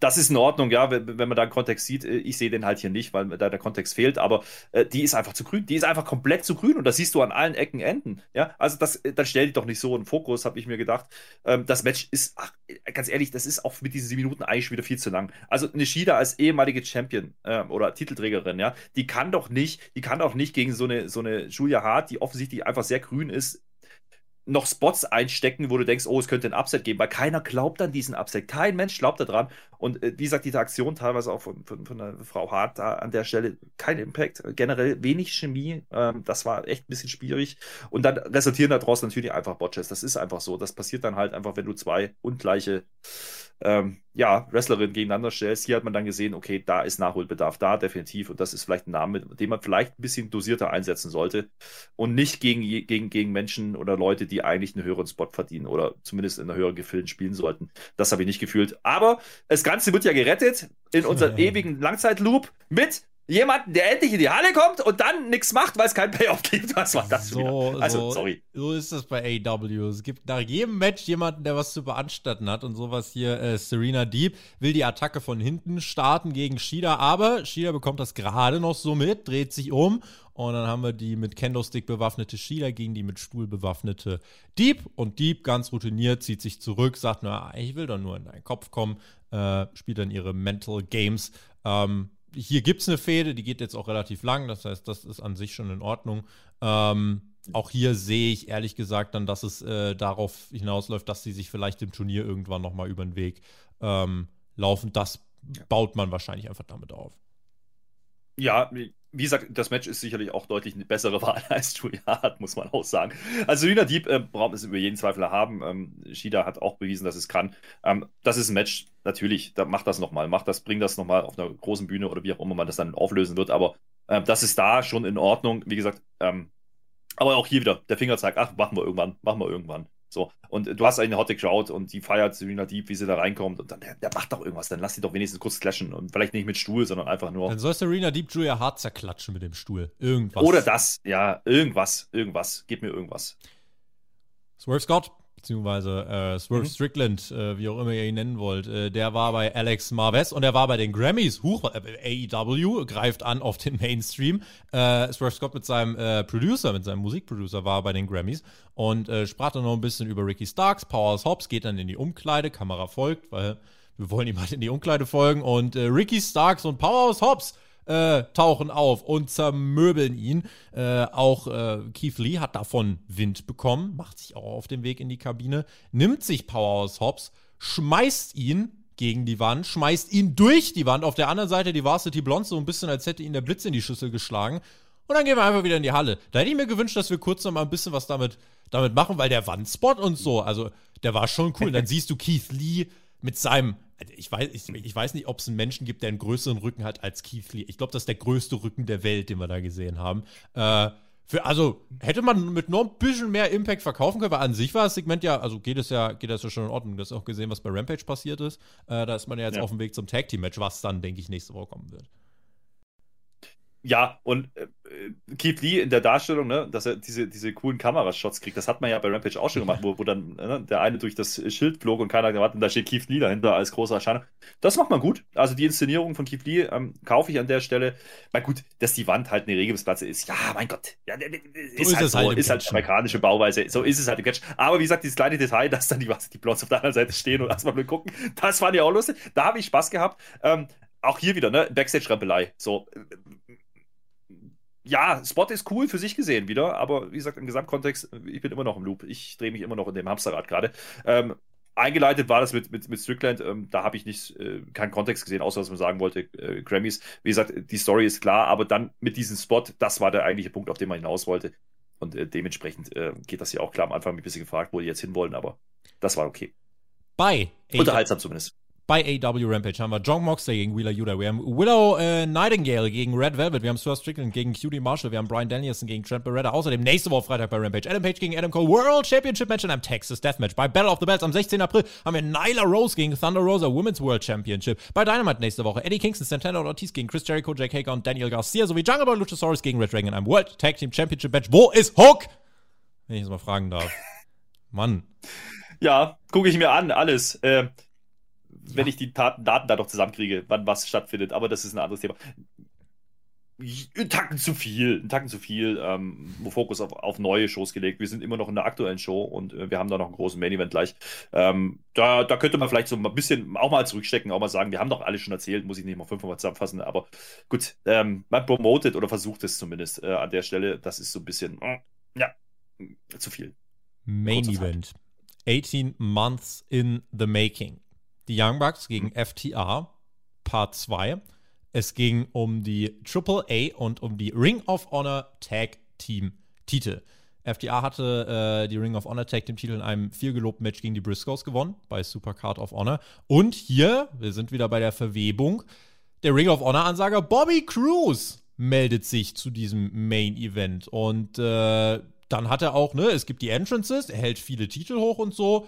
das ist in Ordnung, ja, wenn, man da einen Kontext sieht. Äh, ich sehe den halt hier nicht, weil da der Kontext fehlt, aber äh, die ist einfach zu grün. Die ist einfach komplett zu grün und das siehst du an allen Ecken, Enden. Ja, also das, äh, dann stell dich doch nicht so in Fokus, habe ich mir gedacht. Ähm, das Match ist, ach, ganz ehrlich, das ist auch mit diesen sieben Minuten eigentlich wieder viel zu lang. Also Nishida als ehemalige Champion äh, oder Titelträgerin, ja, die kann doch nicht, die kann doch nicht gegen so eine, so eine Julia Hart, die offensichtlich einfach sehr grün ist, noch Spots einstecken, wo du denkst, oh, es könnte ein Upset geben, weil keiner glaubt an diesen Upset. Kein Mensch glaubt daran. Und äh, wie gesagt, diese Aktion teilweise auch von, von, von der Frau Hart da an der Stelle, kein Impact, generell wenig Chemie. Ähm, das war echt ein bisschen schwierig. Und dann resultieren daraus natürlich einfach Botches. Das ist einfach so. Das passiert dann halt einfach, wenn du zwei ungleiche ähm, ja, Wrestlerinnen gegeneinander stellst. Hier hat man dann gesehen, okay, da ist Nachholbedarf da, definitiv. Und das ist vielleicht ein Name, den man vielleicht ein bisschen dosierter einsetzen sollte. Und nicht gegen, gegen, gegen Menschen oder Leute, die die eigentlich einen höheren Spot verdienen oder zumindest in einer höheren Gefilden spielen sollten. Das habe ich nicht gefühlt. Aber das Ganze wird ja gerettet in unserem ewigen Langzeitloop mit jemanden, der endlich in die Halle kommt und dann nichts macht, weil es kein Payoff gibt. Was war das so, wieder? Also, so, sorry. So ist das bei AW. Es gibt nach jedem Match jemanden, der was zu beanstatten hat und sowas hier. Äh, Serena Deep will die Attacke von hinten starten gegen Shida, aber Shida bekommt das gerade noch so mit, dreht sich um und dann haben wir die mit Kendo-Stick bewaffnete Shida gegen die mit Stuhl bewaffnete Deep und Deep ganz routiniert zieht sich zurück, sagt, na, ich will doch nur in deinen Kopf kommen, äh, spielt dann ihre Mental Games. Ähm, hier gibt es eine Fehde, die geht jetzt auch relativ lang, das heißt, das ist an sich schon in Ordnung. Ähm, auch hier sehe ich ehrlich gesagt dann, dass es äh, darauf hinausläuft, dass sie sich vielleicht im Turnier irgendwann nochmal über den Weg ähm, laufen. Das baut man wahrscheinlich einfach damit auf. Ja, wie gesagt, das Match ist sicherlich auch deutlich eine bessere Wahl als Hart, muss man auch sagen. Also Serena Deep äh, braucht es über jeden Zweifel haben. Ähm, Shida hat auch bewiesen, dass es kann. Ähm, das ist ein Match, natürlich, da macht das nochmal, macht das, bringt das nochmal auf einer großen Bühne oder wie auch immer man das dann auflösen wird, aber äh, das ist da schon in Ordnung. Wie gesagt, ähm, aber auch hier wieder der Fingerzeig, ach, machen wir irgendwann, machen wir irgendwann. So, und du hast eine Hotte Crowd und die feiert Serena Deep, wie sie da reinkommt und dann, der, der, macht doch irgendwas, dann lass sie doch wenigstens kurz clashen und vielleicht nicht mit Stuhl, sondern einfach nur. Dann soll Serena Deep Julia Hart zerklatschen mit dem Stuhl. Irgendwas. Oder das, ja, irgendwas, irgendwas, gib mir irgendwas. Swerve Scott beziehungsweise äh, Swerve mhm. Strickland, äh, wie auch immer ihr ihn nennen wollt, äh, der war bei Alex Marvez und er war bei den Grammys. Huch, äh, AEW greift an auf den Mainstream. Äh, Swerve Scott mit seinem äh, Producer, mit seinem Musikproducer war bei den Grammys und sprach dann noch ein bisschen über Ricky Starks, Powers Hobbs, geht dann in die Umkleide, Kamera folgt, weil wir wollen ihm halt in die Umkleide folgen und Ricky Starks und Powerhouse Hobbs äh, tauchen auf und zermöbeln ihn. Äh, auch äh, Keith Lee hat davon Wind bekommen, macht sich auch auf den Weg in die Kabine, nimmt sich Powerhouse Hobbs, schmeißt ihn gegen die Wand, schmeißt ihn durch die Wand. Auf der anderen Seite die Varsity Blonde so ein bisschen, als hätte ihn der Blitz in die Schüssel geschlagen. Und dann gehen wir einfach wieder in die Halle. Da hätte ich mir gewünscht, dass wir kurz noch mal ein bisschen was damit, damit machen, weil der Wandspot und so, also der war schon cool. dann siehst du Keith Lee mit seinem ich weiß, ich, ich weiß nicht, ob es einen Menschen gibt, der einen größeren Rücken hat als Keith Lee. Ich glaube, das ist der größte Rücken der Welt, den wir da gesehen haben. Äh, für, also hätte man mit noch ein bisschen mehr Impact verkaufen können, weil an sich war das Segment ja, also geht es ja, geht das ja schon in Ordnung. Du hast auch gesehen, was bei Rampage passiert ist. Äh, da ist man ja jetzt ja. auf dem Weg zum Tag Team Match, was dann, denke ich, nächste Woche kommen wird. Ja, und äh, Keith Lee in der Darstellung, ne, dass er diese, diese coolen Kamerashots kriegt, das hat man ja bei Rampage auch schon gemacht, wo, wo dann ne, der eine durch das Schild flog und keiner gewartet und da steht Keith Lee dahinter als großer Erscheinung. Das macht man gut. Also die Inszenierung von Keith Lee ähm, kaufe ich an der Stelle. Na gut, dass die Wand halt eine Regelungsplatte ist, ja, mein Gott. Ja, ist, so halt ist, halt so, ist halt amerikanische Bauweise. So ist es halt im Catch. Aber wie gesagt, dieses kleine Detail, dass dann die, die Blondes auf der anderen Seite stehen und erstmal nur gucken, das fand ich auch lustig. Da habe ich Spaß gehabt. Ähm, auch hier wieder, ne? Backstage-Rempelei. So, ja, Spot ist cool für sich gesehen wieder, aber wie gesagt, im Gesamtkontext, ich bin immer noch im Loop. Ich drehe mich immer noch in dem Hamsterrad gerade. Ähm, eingeleitet war das mit, mit, mit Strickland, ähm, da habe ich nicht, äh, keinen Kontext gesehen, außer dass man sagen wollte, äh, Grammys. Wie gesagt, die Story ist klar, aber dann mit diesem Spot, das war der eigentliche Punkt, auf den man hinaus wollte. Und äh, dementsprechend äh, geht das ja auch klar. Am Anfang ein bisschen gefragt, wo die jetzt hinwollen, aber das war okay. Bei Unterhaltsam zumindest bei AW Rampage haben wir John Moxley gegen Wheeler Yuta. Wir haben Willow äh, Nightingale gegen Red Velvet. Wir haben Sir Strickland gegen QD Marshall. Wir haben Brian Danielson gegen Trent Beretta. Außerdem nächste Woche Freitag bei Rampage. Adam Page gegen Adam Cole. World Championship Match in einem Texas Deathmatch. Bei Battle of the Belts am 16. April haben wir Nyla Rose gegen Thunder Rosa Women's World Championship. Bei Dynamite nächste Woche Eddie Kingston, Santana und Ortiz gegen Chris Jericho, Jake Hager und Daniel Garcia sowie Jungle Boy Luchasaurus gegen Red Dragon in einem World Tag Team Championship Match. Wo ist Hook? Wenn ich es mal fragen darf. Mann. Ja, gucke ich mir an, alles. Äh, wenn ich die Daten, Daten da noch zusammenkriege, wann was stattfindet. Aber das ist ein anderes Thema. Ein Tacken zu viel, ein Tacken zu viel, ähm, Fokus auf, auf neue Shows gelegt. Wir sind immer noch in der aktuellen Show und äh, wir haben da noch einen großen Main-Event gleich. Ähm, da, da könnte man vielleicht so ein bisschen auch mal zurückstecken, auch mal sagen, wir haben doch alles schon erzählt, muss ich nicht mal fünfmal zusammenfassen, aber gut, ähm, man promotet oder versucht es zumindest äh, an der Stelle. Das ist so ein bisschen, äh, ja, zu viel. Main Event. 18 months in the making die Young Bucks gegen mhm. FTA Part 2. Es ging um die Triple A und um die Ring of Honor Tag Team Titel. FTA hatte äh, die Ring of Honor Tag Team Titel in einem viel gelobten Match gegen die Briscoes gewonnen bei Supercard of Honor. Und hier, wir sind wieder bei der Verwebung, der Ring of Honor Ansager Bobby Cruz meldet sich zu diesem Main Event. Und äh, dann hat er auch, ne, es gibt die Entrances, er hält viele Titel hoch und so.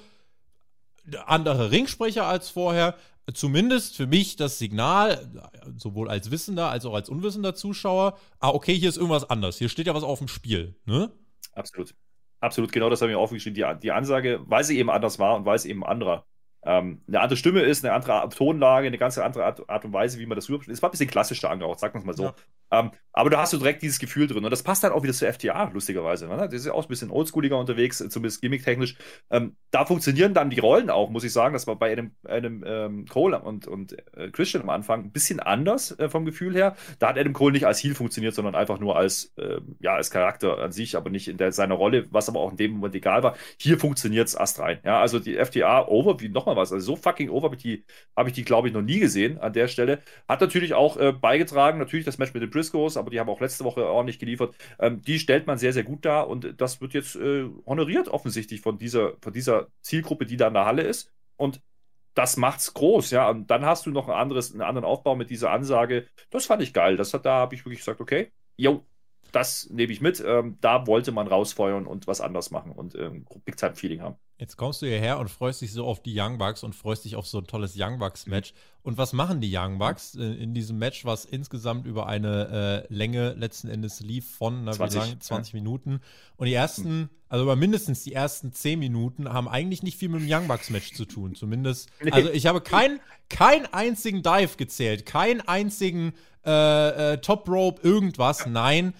Andere Ringsprecher als vorher. Zumindest für mich das Signal, sowohl als wissender als auch als unwissender Zuschauer, ah, okay, hier ist irgendwas anders. Hier steht ja was auf dem Spiel, ne? Absolut. Absolut, genau das habe ich aufgeschrieben. Die, die Ansage, weil sie eben anders war und weil es eben anderer ähm, eine andere Stimme ist, eine andere Tonlage, eine ganz andere Art, Art und Weise, wie man das rüberspielt. Es war ein bisschen klassischer angehaucht, sagen wir es mal so. Ja. Ähm, aber da hast du direkt dieses Gefühl drin. Und das passt dann auch wieder zur FTA, lustigerweise. Ne? Das ist ja auch ein bisschen oldschooliger unterwegs, zumindest gimmicktechnisch. Ähm, da funktionieren dann die Rollen auch, muss ich sagen. Das war bei einem, einem ähm, Cole und, und äh, Christian am Anfang ein bisschen anders äh, vom Gefühl her. Da hat Adam Cole nicht als Heel funktioniert, sondern einfach nur als, äh, ja, als Charakter an sich, aber nicht in der, seiner Rolle, was aber auch in dem Moment egal war. Hier funktioniert es astrein. Ja, also die FTA over, wie nochmal was. Also so fucking over habe ich die, hab die glaube ich, noch nie gesehen an der Stelle. Hat natürlich auch äh, beigetragen, natürlich das Match mit den Briscoes, aber die haben auch letzte Woche ordentlich geliefert. Ähm, die stellt man sehr, sehr gut dar und das wird jetzt äh, honoriert offensichtlich von dieser, von dieser Zielgruppe, die da in der Halle ist. Und das macht's groß, ja. Und dann hast du noch ein anderes, einen anderen Aufbau mit dieser Ansage. Das fand ich geil. Das hat, da habe ich wirklich gesagt, okay, yo, das nehme ich mit. Ähm, da wollte man rausfeuern und was anders machen und ähm, Big Time Feeling haben. Jetzt kommst du hierher und freust dich so auf die Young Bucks und freust dich auf so ein tolles Young Bucks Match. Und was machen die Young Bucks in, in diesem Match, was insgesamt über eine äh, Länge letzten Endes lief von na, 20, wie lang? 20 ja. Minuten. Und die ersten, also über mindestens die ersten 10 Minuten haben eigentlich nicht viel mit dem Young Bucks Match zu tun. Zumindest, also ich habe keinen kein einzigen Dive gezählt, keinen einzigen äh, äh, Top Rope, irgendwas. Nein,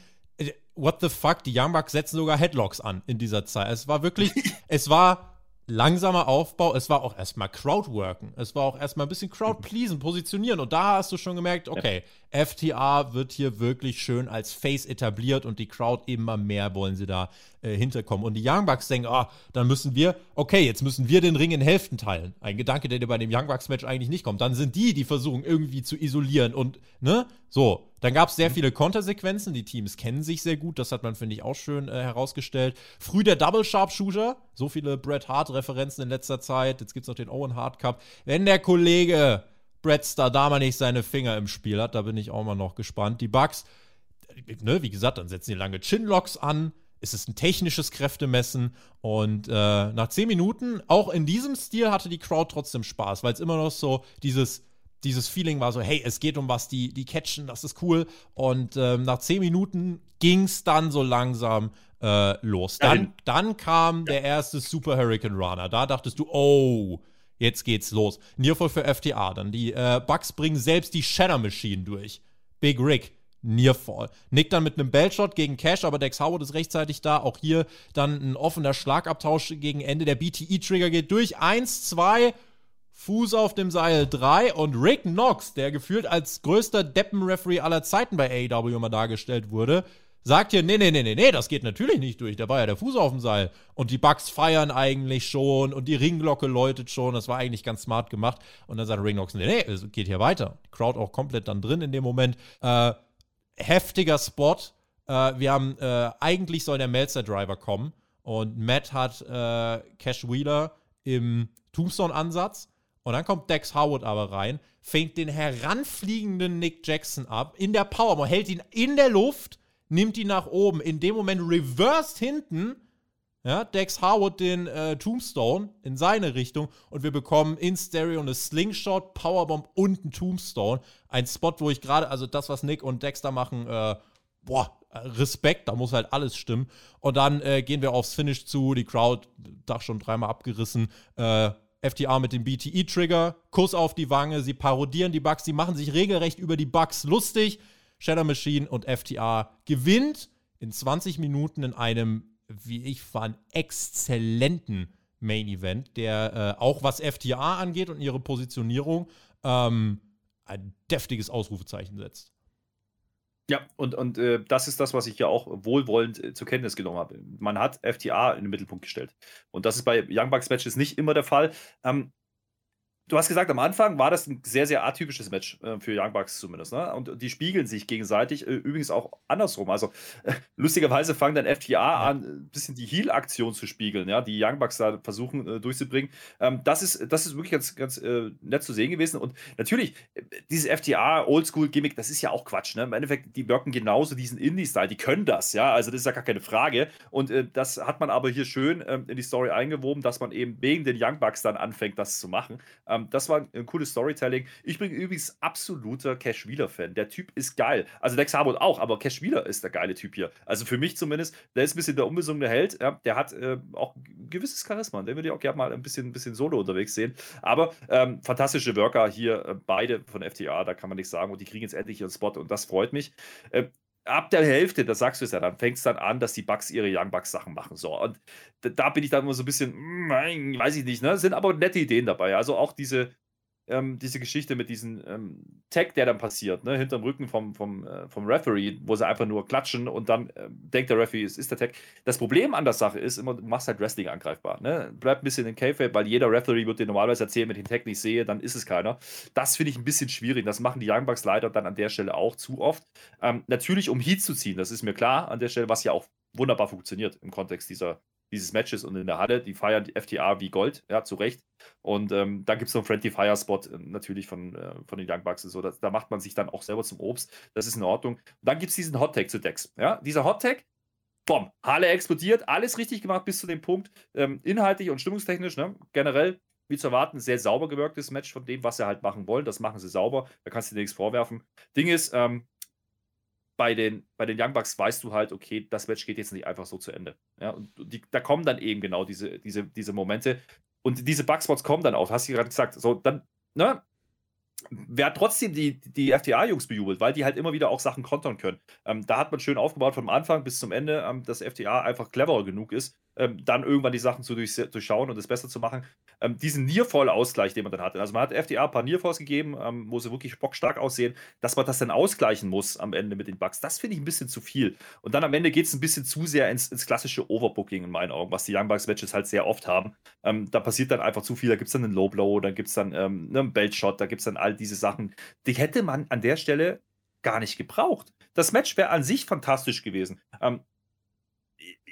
what the fuck, die Young Bucks setzen sogar Headlocks an in dieser Zeit. Es war wirklich, es war langsamer Aufbau, es war auch erstmal Crowdworken, es war auch erstmal ein bisschen Crowdpleasen, positionieren und da hast du schon gemerkt, okay, FTA wird hier wirklich schön als Face etabliert und die Crowd immer mehr wollen sie da äh, hinterkommen. Und die Young Bucks denken, ah, dann müssen wir, okay, jetzt müssen wir den Ring in Hälften teilen. Ein Gedanke, der dir bei dem Young Bucks Match eigentlich nicht kommt. Dann sind die, die versuchen irgendwie zu isolieren und, ne, so. Dann gab es sehr viele Kontersequenzen. Die Teams kennen sich sehr gut. Das hat man, finde ich, auch schön äh, herausgestellt. Früh der Double Sharpshooter. So viele Bret Hart-Referenzen in letzter Zeit. Jetzt gibt es noch den Owen Hart Cup. Wenn der Kollege Bret Stardama nicht seine Finger im Spiel hat, da bin ich auch mal noch gespannt. Die Bugs, ne, wie gesagt, dann setzen die lange Chinlocks an. Es ist ein technisches Kräftemessen und äh, nach zehn Minuten, auch in diesem Stil, hatte die Crowd trotzdem Spaß, weil es immer noch so dieses dieses Feeling war so, hey, es geht um was, die, die catchen, das ist cool. Und ähm, nach zehn Minuten ging es dann so langsam äh, los. Dann, dann kam der erste Super Hurricane Runner. Da dachtest du, oh, jetzt geht's los. Nearfall für FTA. Dann die äh, Bugs bringen selbst die Shadow Machine durch. Big Rick. Nearfall. Nick dann mit einem Bellshot gegen Cash, aber Dex Howard ist rechtzeitig da. Auch hier dann ein offener Schlagabtausch gegen Ende. Der BTE-Trigger geht durch. Eins, zwei Fuß auf dem Seil 3 und Rick Knox, der gefühlt als größter Deppen-Referee aller Zeiten bei AEW immer dargestellt wurde, sagt hier, nee, nee, nee, nee, nee, das geht natürlich nicht durch, da war ja der Fuß auf dem Seil. Und die Bugs feiern eigentlich schon und die Ringglocke läutet schon, das war eigentlich ganz smart gemacht. Und dann sagt Rick Knox, nee, nee, es geht hier weiter. Die Crowd auch komplett dann drin in dem Moment. Äh, heftiger Spot. Äh, wir haben, äh, eigentlich soll der Melzer-Driver kommen und Matt hat äh, Cash Wheeler im Tombstone-Ansatz und dann kommt Dex Howard aber rein, fängt den heranfliegenden Nick Jackson ab in der Powerbomb, hält ihn in der Luft, nimmt ihn nach oben. In dem Moment reversed hinten, ja, Dex Howard den äh, Tombstone in seine Richtung und wir bekommen in Stereo eine Slingshot, Powerbomb und einen Tombstone. Ein Spot, wo ich gerade, also das, was Nick und Dexter machen, äh, boah, Respekt, da muss halt alles stimmen. Und dann äh, gehen wir aufs Finish zu, die Crowd, Dach schon dreimal abgerissen, äh, FTA mit dem BTE-Trigger, Kuss auf die Wange, sie parodieren die Bugs, sie machen sich regelrecht über die Bugs lustig. Shadow Machine und FTA gewinnt in 20 Minuten in einem, wie ich fand, exzellenten Main Event, der äh, auch was FTA angeht und ihre Positionierung ähm, ein deftiges Ausrufezeichen setzt. Ja, und, und äh, das ist das, was ich ja auch wohlwollend äh, zur Kenntnis genommen habe. Man hat FTA in den Mittelpunkt gestellt. Und das ist bei Young Bucks Matches nicht immer der Fall. Ähm, Du hast gesagt, am Anfang war das ein sehr, sehr atypisches Match äh, für Young Bucks zumindest. Ne? Und die spiegeln sich gegenseitig, äh, übrigens auch andersrum. Also äh, lustigerweise fangen dann FTA an, ein bisschen die Heal-Aktion zu spiegeln, ja, die Young Bucks da versuchen äh, durchzubringen. Ähm, das, ist, das ist wirklich ganz, ganz äh, nett zu sehen gewesen. Und natürlich, äh, dieses FTA Oldschool-Gimmick, das ist ja auch Quatsch. Ne? Im Endeffekt, die wirken genauso diesen Indie-Style, die können das, ja. Also das ist ja gar keine Frage. Und das hat man aber hier schön ähm, in die Story eingewoben, dass man eben wegen den Young Bucks dann anfängt, das zu machen. Ähm, das war ein cooles Storytelling. Ich bin übrigens absoluter Cash Wheeler-Fan. Der Typ ist geil. Also Dex Harwood auch, aber Cash Wheeler ist der geile Typ hier. Also für mich zumindest, der ist ein bisschen der unbesungene Held. Ja, der hat äh, auch ein gewisses Charisma. Den würde ich auch gerne mal ein bisschen, ein bisschen solo unterwegs sehen. Aber ähm, fantastische Worker hier, äh, beide von FTA, da kann man nichts sagen. Und die kriegen jetzt endlich ihren Spot und das freut mich. Äh, ab der Hälfte, das sagst du es ja, dann fängt es dann an, dass die Bugs ihre Young Bucks Sachen machen. So, und da bin ich dann immer so ein bisschen, mm, weiß ich nicht, ne? Sind aber nette Ideen dabei. Also auch diese, ähm, diese Geschichte mit diesem ähm, Tag, der dann passiert, ne, hinterm Rücken vom, vom, äh, vom Referee, wo sie einfach nur klatschen und dann äh, denkt der Referee, es ist der Tag. Das Problem an der Sache ist immer, du machst halt Wrestling angreifbar. Ne? Bleib ein bisschen in K-Fape, weil jeder Referee wird dir normalerweise erzählen, wenn ich den Tag nicht sehe, dann ist es keiner. Das finde ich ein bisschen schwierig. Das machen die Young Bucks leider dann an der Stelle auch zu oft. Ähm, natürlich, um Heat zu ziehen, das ist mir klar an der Stelle, was ja auch wunderbar funktioniert im Kontext dieser, dieses Matches und in der Halle. Die feiern die FTA wie Gold, ja, zu Recht. Und ähm, da gibt es noch einen Friendly Fire Spot äh, natürlich von, äh, von den Young Bucks und so. Das, da macht man sich dann auch selber zum Obst. Das ist in Ordnung. Und dann gibt es diesen Hot Tag zu Dex. Ja, dieser Hot Tag, boom, Halle explodiert, alles richtig gemacht bis zu dem Punkt. Ähm, inhaltlich und stimmungstechnisch, ne, generell wie zu erwarten, sehr sauber gewirktes Match von dem, was sie halt machen wollen. Das machen sie sauber. Da kannst du dir nichts vorwerfen. Ding ist, ähm, bei den, bei den Young Bucks weißt du halt, okay, das Match geht jetzt nicht einfach so zu Ende. Ja, und die, da kommen dann eben genau diese, diese, diese Momente. Und diese Bugspots kommen dann auf, hast du gerade gesagt. So, dann, ne, wer hat trotzdem die, die FTA-Jungs bejubelt, weil die halt immer wieder auch Sachen kontern können. Ähm, da hat man schön aufgebaut vom Anfang bis zum Ende, ähm, dass FTA einfach cleverer genug ist, ähm, dann irgendwann die Sachen zu durchschauen und es besser zu machen. Ähm, diesen Nearfall-Ausgleich, den man dann hatte. Also man hat FTA ein paar Nearfalls gegeben, ähm, wo sie wirklich bockstark aussehen, dass man das dann ausgleichen muss am Ende mit den Bugs. Das finde ich ein bisschen zu viel. Und dann am Ende geht es ein bisschen zu sehr ins, ins, klassische Overbooking in meinen Augen, was die Young Bucks Matches halt sehr oft haben. Ähm, da passiert dann einfach zu viel. Da gibt es dann einen Low Blow, dann gibt es dann ähm, einen Belt Shot, da gibt es dann all diese Sachen. Die hätte man an der Stelle gar nicht gebraucht. Das Match wäre an sich fantastisch gewesen. Ähm,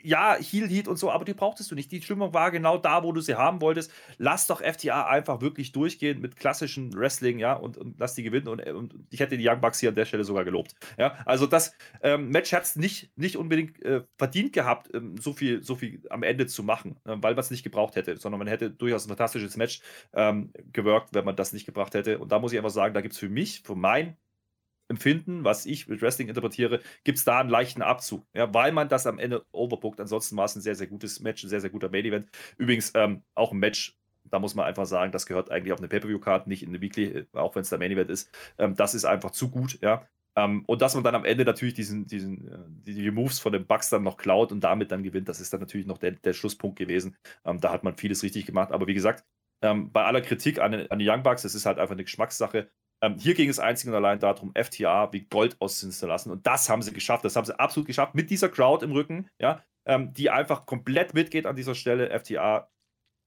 ja, Heal Heat und so, aber die brauchtest du nicht. Die Stimmung war genau da, wo du sie haben wolltest. Lass doch FTA einfach wirklich durchgehen mit klassischen Wrestling, ja, und, und lass die gewinnen. Und, und, ich hätte die Young Bucks hier an der Stelle sogar gelobt. Ja, also das ähm, Match hat es nicht, nicht unbedingt äh, verdient gehabt, ähm, so, viel, so viel am Ende zu machen, äh, weil man es nicht gebraucht hätte, sondern man hätte durchaus ein fantastisches Match ähm, gewirkt, wenn man das nicht gebracht hätte. Und da muss ich einfach sagen, da gibt es für mich, für mein Empfinden, was ich mit Wrestling interpretiere, gibt es da einen leichten Abzug. Ja, weil man das am Ende overbookt. Ansonsten war es ein sehr, sehr gutes Match, ein sehr, sehr guter Main Event. Übrigens ähm, auch ein Match, da muss man einfach sagen, das gehört eigentlich auf eine Pay-Per-View-Card, nicht in eine Weekly, äh, auch wenn es der Main Event ist. Ähm, das ist einfach zu gut, ja. Ähm, und dass man dann am Ende natürlich diesen, diesen, äh, die Moves von den Bucks dann noch klaut und damit dann gewinnt, das ist dann natürlich noch der, der Schlusspunkt gewesen. Ähm, da hat man vieles richtig gemacht. Aber wie gesagt, ähm, bei aller Kritik an, an die Young Bucks, das ist halt einfach eine Geschmackssache. Ähm, hier ging es einzig und allein darum, FTA wie Gold aussehen zu lassen. Und das haben sie geschafft. Das haben sie absolut geschafft mit dieser Crowd im Rücken, ja, ähm, die einfach komplett mitgeht an dieser Stelle. FTA,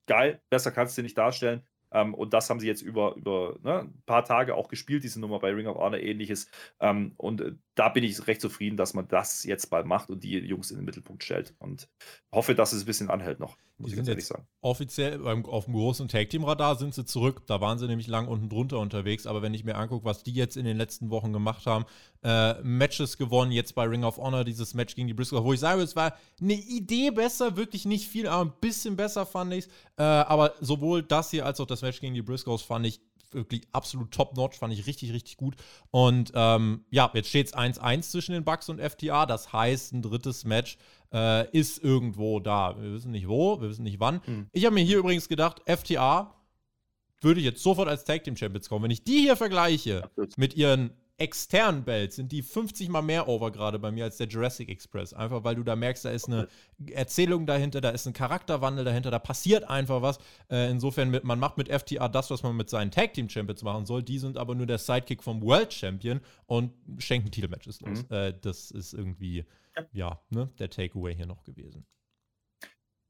geil, besser kannst du nicht darstellen. Ähm, und das haben sie jetzt über, über ne, ein paar Tage auch gespielt, diese Nummer bei Ring of Honor ähnliches. Ähm, und äh, da bin ich recht zufrieden, dass man das jetzt bald macht und die Jungs in den Mittelpunkt stellt. Und hoffe, dass es ein bisschen anhält noch. Muss die ich sind jetzt sagen. offiziell beim, auf dem großen Tag-Team-Radar sind sie zurück. Da waren sie nämlich lang unten drunter unterwegs. Aber wenn ich mir angucke, was die jetzt in den letzten Wochen gemacht haben, äh, Matches gewonnen, jetzt bei Ring of Honor dieses Match gegen die Briscoe, wo ich sage, es war eine Idee besser, wirklich nicht viel, aber ein bisschen besser fand ich es. Äh, aber sowohl das hier als auch das Match gegen die Briscoes fand ich wirklich absolut top-notch, fand ich richtig, richtig gut. Und ähm, ja, jetzt steht es 1-1 zwischen den Bucks und FTA. Das heißt, ein drittes Match äh, ist irgendwo da. Wir wissen nicht wo, wir wissen nicht wann. Mhm. Ich habe mir hier übrigens gedacht, FTA würde jetzt sofort als Tag Team Champions kommen. Wenn ich die hier vergleiche mit ihren externen Belts sind die 50 mal mehr over gerade bei mir als der Jurassic Express. Einfach weil du da merkst, da ist eine Erzählung dahinter, da ist ein Charakterwandel dahinter, da passiert einfach was. Äh, insofern, mit, man macht mit FTA das, was man mit seinen Tag Team Champions machen soll. Die sind aber nur der Sidekick vom World Champion und schenken Titelmatches los. Mhm. Äh, das ist irgendwie, ja ne, der Takeaway hier noch gewesen.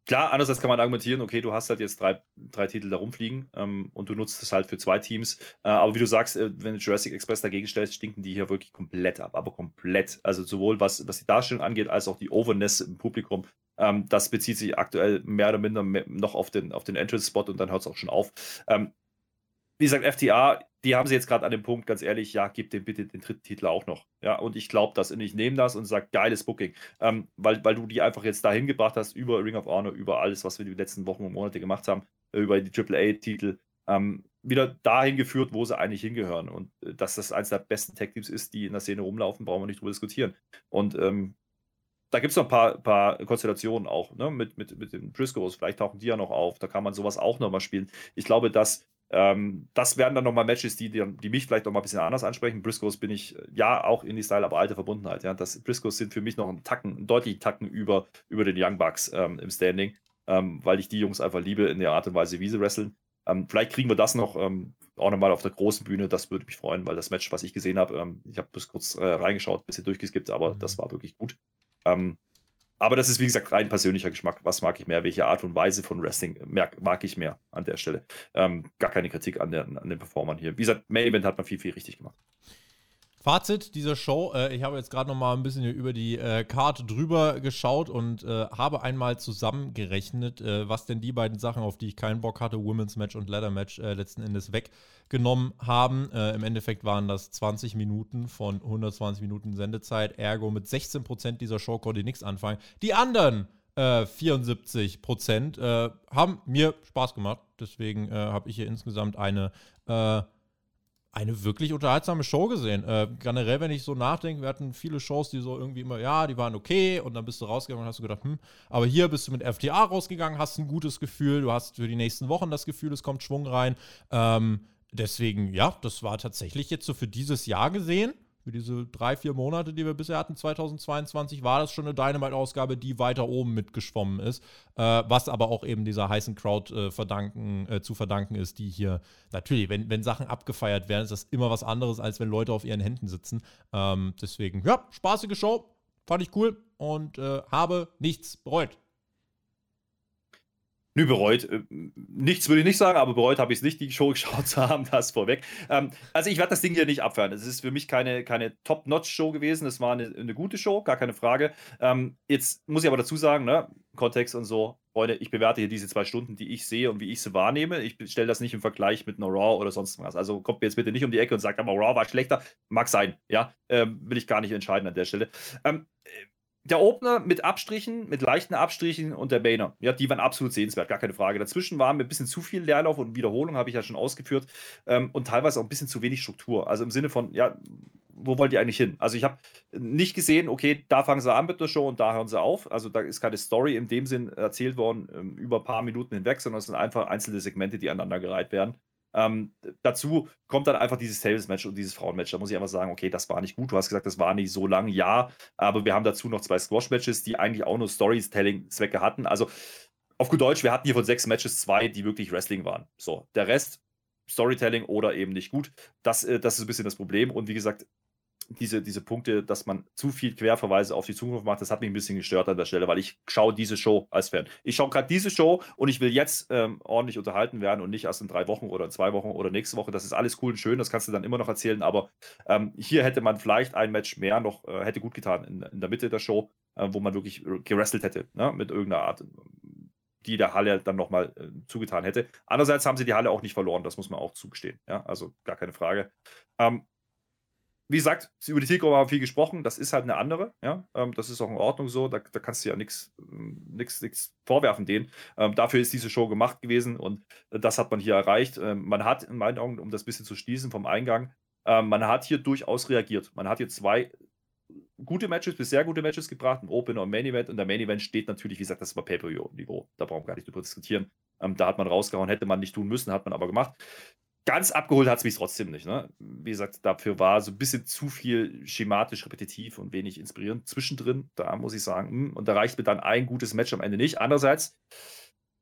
Klar, andererseits kann man argumentieren, okay, du hast halt jetzt drei, drei Titel da rumfliegen ähm, und du nutzt es halt für zwei Teams. Äh, aber wie du sagst, äh, wenn du Jurassic Express dagegen stellst, stinken die hier wirklich komplett ab, aber komplett. Also sowohl was, was die Darstellung angeht, als auch die Overness im Publikum. Ähm, das bezieht sich aktuell mehr oder minder noch auf den, auf den Entrance-Spot und dann hört es auch schon auf. Ähm, wie gesagt, FTA, die haben sie jetzt gerade an dem Punkt, ganz ehrlich, ja, gib dem bitte den dritten Titel auch noch. Ja, und ich glaube das und ich nehme das und sage, geiles Booking. Ähm, weil, weil du die einfach jetzt dahin gebracht hast, über Ring of Honor, über alles, was wir die letzten Wochen und Monate gemacht haben, äh, über die AAA-Titel, ähm, wieder dahin geführt, wo sie eigentlich hingehören. Und äh, dass das eines der besten Tech-Teams ist, die in der Szene rumlaufen, brauchen wir nicht drüber diskutieren. Und ähm, da gibt es noch ein paar, paar Konstellationen auch, ne? mit, mit, mit den Briscoes. Vielleicht tauchen die ja noch auf. Da kann man sowas auch nochmal spielen. Ich glaube, dass ähm, das wären dann nochmal Matches, die, die, die mich vielleicht nochmal ein bisschen anders ansprechen. Briscoes bin ich, ja, auch in die Style, aber alte Verbundenheit. Ja. Das, Briscoes sind für mich noch einen Tacken, einen deutlichen Tacken über, über den Young Bucks ähm, im Standing, ähm, weil ich die Jungs einfach liebe in der Art und Weise, wie sie wresteln. Ähm, vielleicht kriegen wir das noch ähm, auch nochmal auf der großen Bühne. Das würde mich freuen, weil das Match, was ich gesehen habe, ähm, ich habe bis kurz äh, reingeschaut, ein bisschen durchgeskippt, aber mhm. das war wirklich gut. Ähm, aber das ist, wie gesagt, rein persönlicher Geschmack. Was mag ich mehr? Welche Art und Weise von Wrestling mag, ich mehr an der Stelle? Ähm, gar keine Kritik an, der, an den Performern hier. Wie gesagt, Main Event hat man viel, viel richtig gemacht. Fazit dieser Show, äh, ich habe jetzt gerade noch mal ein bisschen über die äh, Karte drüber geschaut und äh, habe einmal zusammengerechnet, äh, was denn die beiden Sachen, auf die ich keinen Bock hatte, Women's Match und Ladder Match, äh, letzten Endes weggenommen haben. Äh, Im Endeffekt waren das 20 Minuten von 120 Minuten Sendezeit, ergo mit 16% dieser Show konnte ich nichts anfangen. Die anderen 74% haben mir Spaß gemacht. Deswegen habe ich hier insgesamt eine eine wirklich unterhaltsame Show gesehen. Äh, generell, wenn ich so nachdenke, wir hatten viele Shows, die so irgendwie immer, ja, die waren okay und dann bist du rausgegangen und hast du gedacht, hm, aber hier bist du mit FTA rausgegangen, hast ein gutes Gefühl, du hast für die nächsten Wochen das Gefühl, es kommt Schwung rein. Ähm, deswegen, ja, das war tatsächlich jetzt so für dieses Jahr gesehen für diese drei, vier Monate, die wir bisher hatten, 2022, war das schon eine Dynamite-Ausgabe, die weiter oben mitgeschwommen ist. Äh, was aber auch eben dieser heißen Crowd äh, verdanken, äh, zu verdanken ist, die hier natürlich, wenn, wenn Sachen abgefeiert werden, ist das immer was anderes, als wenn Leute auf ihren Händen sitzen. Ähm, deswegen, ja, spaßige Show, fand ich cool und äh, habe nichts bereut. Nö, bereut. Äh, nichts würde ich nicht sagen, aber bereut habe ich es nicht, die Show geschaut zu haben, das vorweg. Ähm, also ich werde das Ding hier nicht abfeiern. Es ist für mich keine, keine Top-Notch-Show gewesen. Es war eine, eine, gute Show, gar keine Frage. Ähm, jetzt muss ich aber dazu sagen, ne, Kontext und so, Freunde, ich bewerte hier diese zwei Stunden, die ich sehe und wie ich sie wahrnehme. Ich stelle das nicht im Vergleich mit einer Raw oder sonst was. Also kommt mir jetzt bitte nicht um die Ecke und sagt, aber Raw war schlechter. Mag sein, ja. Ähm, will ich gar nicht entscheiden an der Stelle. Ähm, der Opener mit Abstrichen, mit leichten Abstrichen und der Bainer. Ja, die waren absolut sehenswert, gar keine Frage. Dazwischen war mir ein bisschen zu viel Leerlauf und Wiederholung, habe ich ja schon ausgeführt. Ähm, und teilweise auch ein bisschen zu wenig Struktur. Also im Sinne von, ja, wo wollt ihr eigentlich hin? Also ich habe nicht gesehen, okay, da fangen sie an mit der Show und da hören sie auf. Also da ist keine Story in dem Sinn erzählt worden ähm, über ein paar Minuten hinweg, sondern es sind einfach einzelne Segmente, die aneinandergereiht werden. Ähm, dazu kommt dann einfach dieses Tables-Match und dieses Frauen-Match. Da muss ich einfach sagen, okay, das war nicht gut. Du hast gesagt, das war nicht so lang, ja, aber wir haben dazu noch zwei Squash-Matches, die eigentlich auch nur Storytelling-Zwecke hatten. Also auf gut Deutsch, wir hatten hier von sechs Matches zwei, die wirklich Wrestling waren. So, der Rest Storytelling oder eben nicht gut. Das, äh, das ist ein bisschen das Problem. Und wie gesagt, diese, diese Punkte, dass man zu viel Querverweise auf die Zukunft macht, das hat mich ein bisschen gestört an der Stelle, weil ich schaue diese Show als Fan. Ich schaue gerade diese Show und ich will jetzt ähm, ordentlich unterhalten werden und nicht erst in drei Wochen oder in zwei Wochen oder nächste Woche. Das ist alles cool und schön, das kannst du dann immer noch erzählen, aber ähm, hier hätte man vielleicht ein Match mehr noch, äh, hätte gut getan in, in der Mitte der Show, äh, wo man wirklich gerestelt hätte, ne? mit irgendeiner Art die der Halle dann nochmal äh, zugetan hätte. Andererseits haben sie die Halle auch nicht verloren, das muss man auch zugestehen. Ja, also gar keine Frage. Ähm, wie gesagt, über die Zielgruppe haben wir viel gesprochen. Das ist halt eine andere. Ja? Ähm, das ist auch in Ordnung so. Da, da kannst du ja nichts vorwerfen denen. Ähm, dafür ist diese Show gemacht gewesen und das hat man hier erreicht. Ähm, man hat in meinen Augen, um das ein bisschen zu schließen vom Eingang, man hat hier durchaus reagiert. Man hat hier zwei gute Matches bis sehr gute Matches gebracht, ein Opener und Main Event. Und der Main Event steht natürlich, wie gesagt, das war Pay-Per-View-Niveau. Da brauchen wir gar nicht drüber diskutieren. Ähm, da hat man rausgehauen, hätte man nicht tun müssen, hat man aber gemacht ganz abgeholt hat es mich trotzdem nicht. Ne? Wie gesagt, dafür war so ein bisschen zu viel schematisch repetitiv und wenig inspirierend zwischendrin. Da muss ich sagen, hm, und da reicht mir dann ein gutes Match am Ende nicht. Andererseits,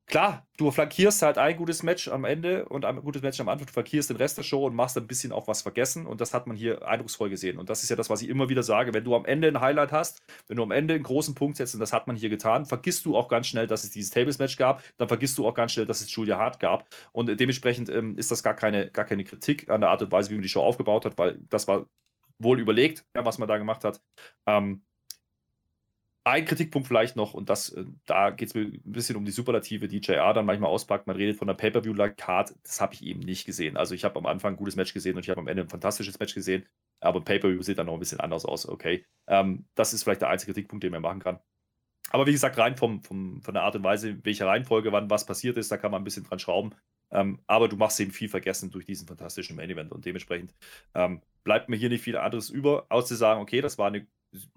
klar, du flankierst halt ein gutes Match am Ende und ein gutes Match am Anfang, du flankierst den Rest der Show und machst ein bisschen auch was vergessen. Und das hat man hier eindrucksvoll gesehen. Und das ist ja das, was ich immer wieder sage, wenn du am Ende ein Highlight hast, wenn du am Ende einen großen Punkt setzt und das hat man hier getan, vergisst du auch ganz schnell, dass es dieses Tables-Match gab, dann vergisst du auch ganz schnell, dass es Julia Hart gab. Und dementsprechend ähm, ist das gar keine, gar keine Kritik an der Art und Weise, wie man die Show aufgebaut hat, weil das war wohl überlegt, ja, was man da gemacht hat. Ähm, ein Kritikpunkt vielleicht noch, und das, äh, da geht es mir ein bisschen um die Superlative, die JR dann manchmal auspackt. Man redet von der Pay-Per-View-Card, das habe ich eben nicht gesehen. Also, ich habe am Anfang ein gutes Match gesehen und ich habe am Ende ein fantastisches Match gesehen. Aber Pay-Per-View sieht dann noch ein bisschen anders aus, okay. Ähm, das ist vielleicht der einzige Kritikpunkt, den man machen kann. Aber wie gesagt, rein vom, vom, von der Art und Weise, welche Reihenfolge, wann was passiert ist, da kann man ein bisschen dran schrauben. Ähm, aber du machst eben viel vergessen durch diesen fantastischen Main Event und dementsprechend ähm, bleibt mir hier nicht viel anderes über, als zu sagen, okay, das war eine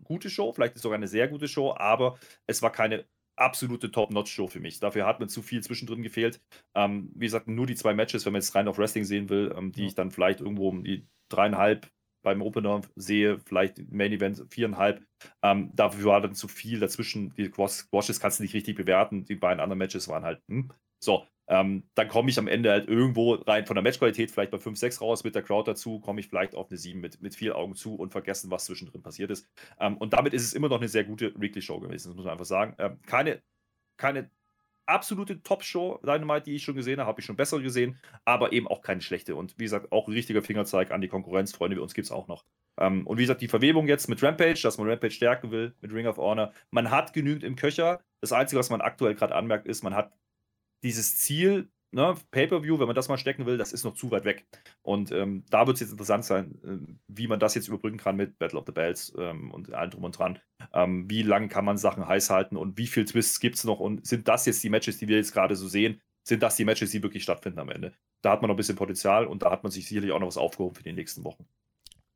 gute Show, vielleicht ist sogar eine sehr gute Show, aber es war keine absolute Top-Notch-Show für mich. Dafür hat mir zu viel zwischendrin gefehlt. Ähm, wie gesagt, nur die zwei Matches, wenn man jetzt rein auf Wrestling sehen will, ähm, die ich dann vielleicht irgendwo um die dreieinhalb beim Opener sehe, vielleicht Main Event viereinhalb. Ähm, dafür war dann zu viel dazwischen. Die Squashes kannst du nicht richtig bewerten. Die beiden anderen Matches waren halt, hm. So, ähm, dann komme ich am Ende halt irgendwo rein von der Matchqualität vielleicht bei 5, 6 raus mit der Crowd dazu, komme ich vielleicht auf eine 7 mit, mit vier Augen zu und vergessen, was zwischendrin passiert ist. Ähm, und damit ist es immer noch eine sehr gute Weekly Show gewesen, das muss man einfach sagen. Ähm, keine, keine absolute Top-Show, Dynamite, die ich schon gesehen habe, habe ich schon bessere gesehen, aber eben auch keine schlechte. Und wie gesagt, auch ein richtiger Fingerzeig an die Konkurrenz, Freunde, wie uns gibt es auch noch. Ähm, und wie gesagt, die Verwebung jetzt mit Rampage, dass man Rampage stärken will, mit Ring of Honor. Man hat genügend im Köcher. Das Einzige, was man aktuell gerade anmerkt, ist, man hat dieses Ziel, ne, Pay-Per-View, wenn man das mal stecken will, das ist noch zu weit weg. Und ähm, da wird es jetzt interessant sein, äh, wie man das jetzt überbrücken kann mit Battle of the Bells ähm, und allem drum und dran. Ähm, wie lange kann man Sachen heiß halten und wie viele Twists gibt es noch und sind das jetzt die Matches, die wir jetzt gerade so sehen? Sind das die Matches, die wirklich stattfinden am Ende? Da hat man noch ein bisschen Potenzial und da hat man sich sicherlich auch noch was aufgehoben für die nächsten Wochen.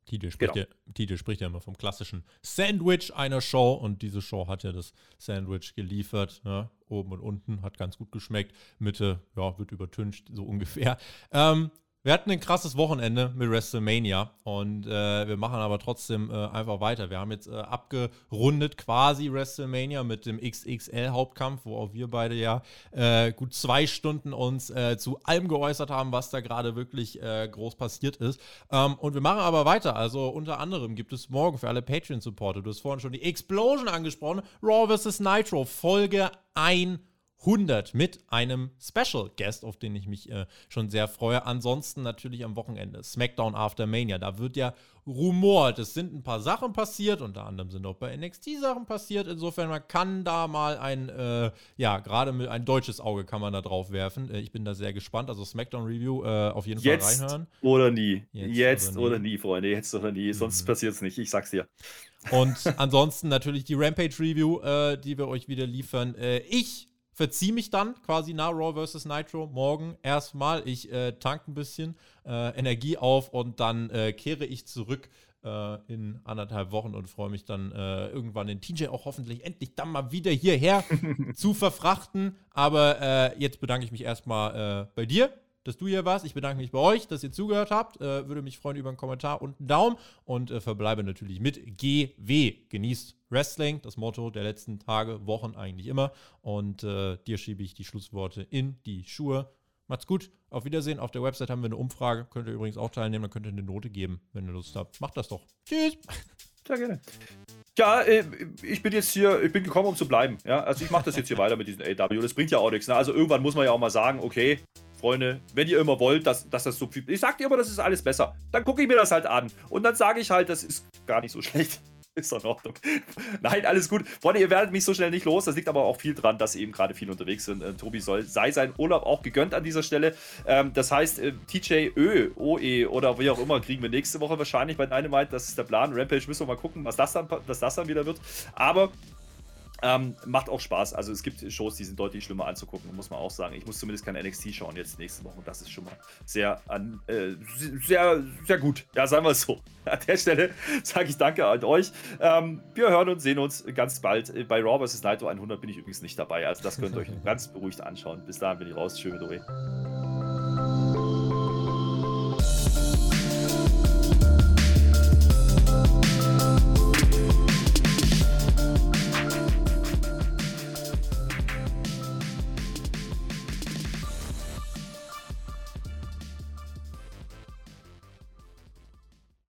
Tide spricht, genau. ja, Tide spricht ja immer vom klassischen Sandwich einer Show und diese Show hat ja das Sandwich geliefert. Ja, oben und unten hat ganz gut geschmeckt. Mitte, ja, wird übertüncht, so ungefähr. Ähm, wir hatten ein krasses Wochenende mit WrestleMania und äh, wir machen aber trotzdem äh, einfach weiter. Wir haben jetzt äh, abgerundet quasi WrestleMania mit dem XXL-Hauptkampf, wo auch wir beide ja äh, gut zwei Stunden uns äh, zu allem geäußert haben, was da gerade wirklich äh, groß passiert ist. Ähm, und wir machen aber weiter. Also unter anderem gibt es morgen für alle Patreon-Supporter, du hast vorhin schon die Explosion angesprochen, Raw vs. Nitro, Folge 100. 100 mit einem Special Guest, auf den ich mich äh, schon sehr freue. Ansonsten natürlich am Wochenende SmackDown After Mania. Da wird ja rumort. Es sind ein paar Sachen passiert, unter anderem sind auch bei NXT Sachen passiert. Insofern, man kann da mal ein, äh, ja, gerade mit ein deutsches Auge kann man da drauf werfen. Äh, ich bin da sehr gespannt. Also SmackDown Review äh, auf jeden Jetzt Fall reinhören. Oder nie. Jetzt, Jetzt oder, nie. oder, nie. Freunde. Jetzt oder nie. Sonst mhm. passiert es nicht. Ich sag's dir. Und ansonsten natürlich die Rampage Review, äh, die wir euch wieder liefern. Äh, ich verziehe mich dann quasi nach Raw vs. Nitro morgen erstmal. Ich äh, tank ein bisschen äh, Energie auf und dann äh, kehre ich zurück äh, in anderthalb Wochen und freue mich dann äh, irgendwann den TJ auch hoffentlich endlich dann mal wieder hierher zu verfrachten. Aber äh, jetzt bedanke ich mich erstmal bei dir dass du hier warst. Ich bedanke mich bei euch, dass ihr zugehört habt. Äh, würde mich freuen über einen Kommentar und einen Daumen und äh, verbleibe natürlich mit GW. Genießt Wrestling, das Motto der letzten Tage, Wochen eigentlich immer. Und äh, dir schiebe ich die Schlussworte in die Schuhe. Macht's gut, auf Wiedersehen. Auf der Website haben wir eine Umfrage. Könnt ihr übrigens auch teilnehmen, dann könnt ihr eine Note geben, wenn ihr Lust habt. Macht das doch. Tschüss. Sehr gerne. Ja, äh, ich bin jetzt hier, ich bin gekommen, um zu bleiben. Ja, also ich mache das jetzt hier weiter mit diesem AW. Das bringt ja auch nichts. Ne? Also irgendwann muss man ja auch mal sagen, okay, Freunde, wenn ihr immer wollt, dass, dass das so viel. Ich sag dir immer, das ist alles besser. Dann gucke ich mir das halt an. Und dann sage ich halt, das ist gar nicht so schlecht. Ist doch in Ordnung. Nein, alles gut. Freunde, ihr werdet mich so schnell nicht los. Das liegt aber auch viel dran, dass eben gerade viele unterwegs sind. Äh, Tobi soll, sei sein Urlaub auch gegönnt an dieser Stelle. Ähm, das heißt, äh, TJ Ö, OE oder wie auch immer, kriegen wir nächste Woche wahrscheinlich bei Dynamite. Das ist der Plan. Rampage müssen wir mal gucken, was das dann, was das dann wieder wird. Aber ähm, macht auch Spaß. Also es gibt Shows, die sind deutlich schlimmer anzugucken, muss man auch sagen. Ich muss zumindest kein NXT schauen jetzt nächste Woche. Und das ist schon mal sehr, äh, sehr, sehr gut. Ja, sagen wir es so. An der Stelle sage ich danke an euch. Ähm, wir hören und sehen uns ganz bald. Bei Raw vs. Nitro 100 bin ich übrigens nicht dabei. Also das könnt ihr euch ganz beruhigt anschauen. Bis dahin bin ich raus. Schön mit euch.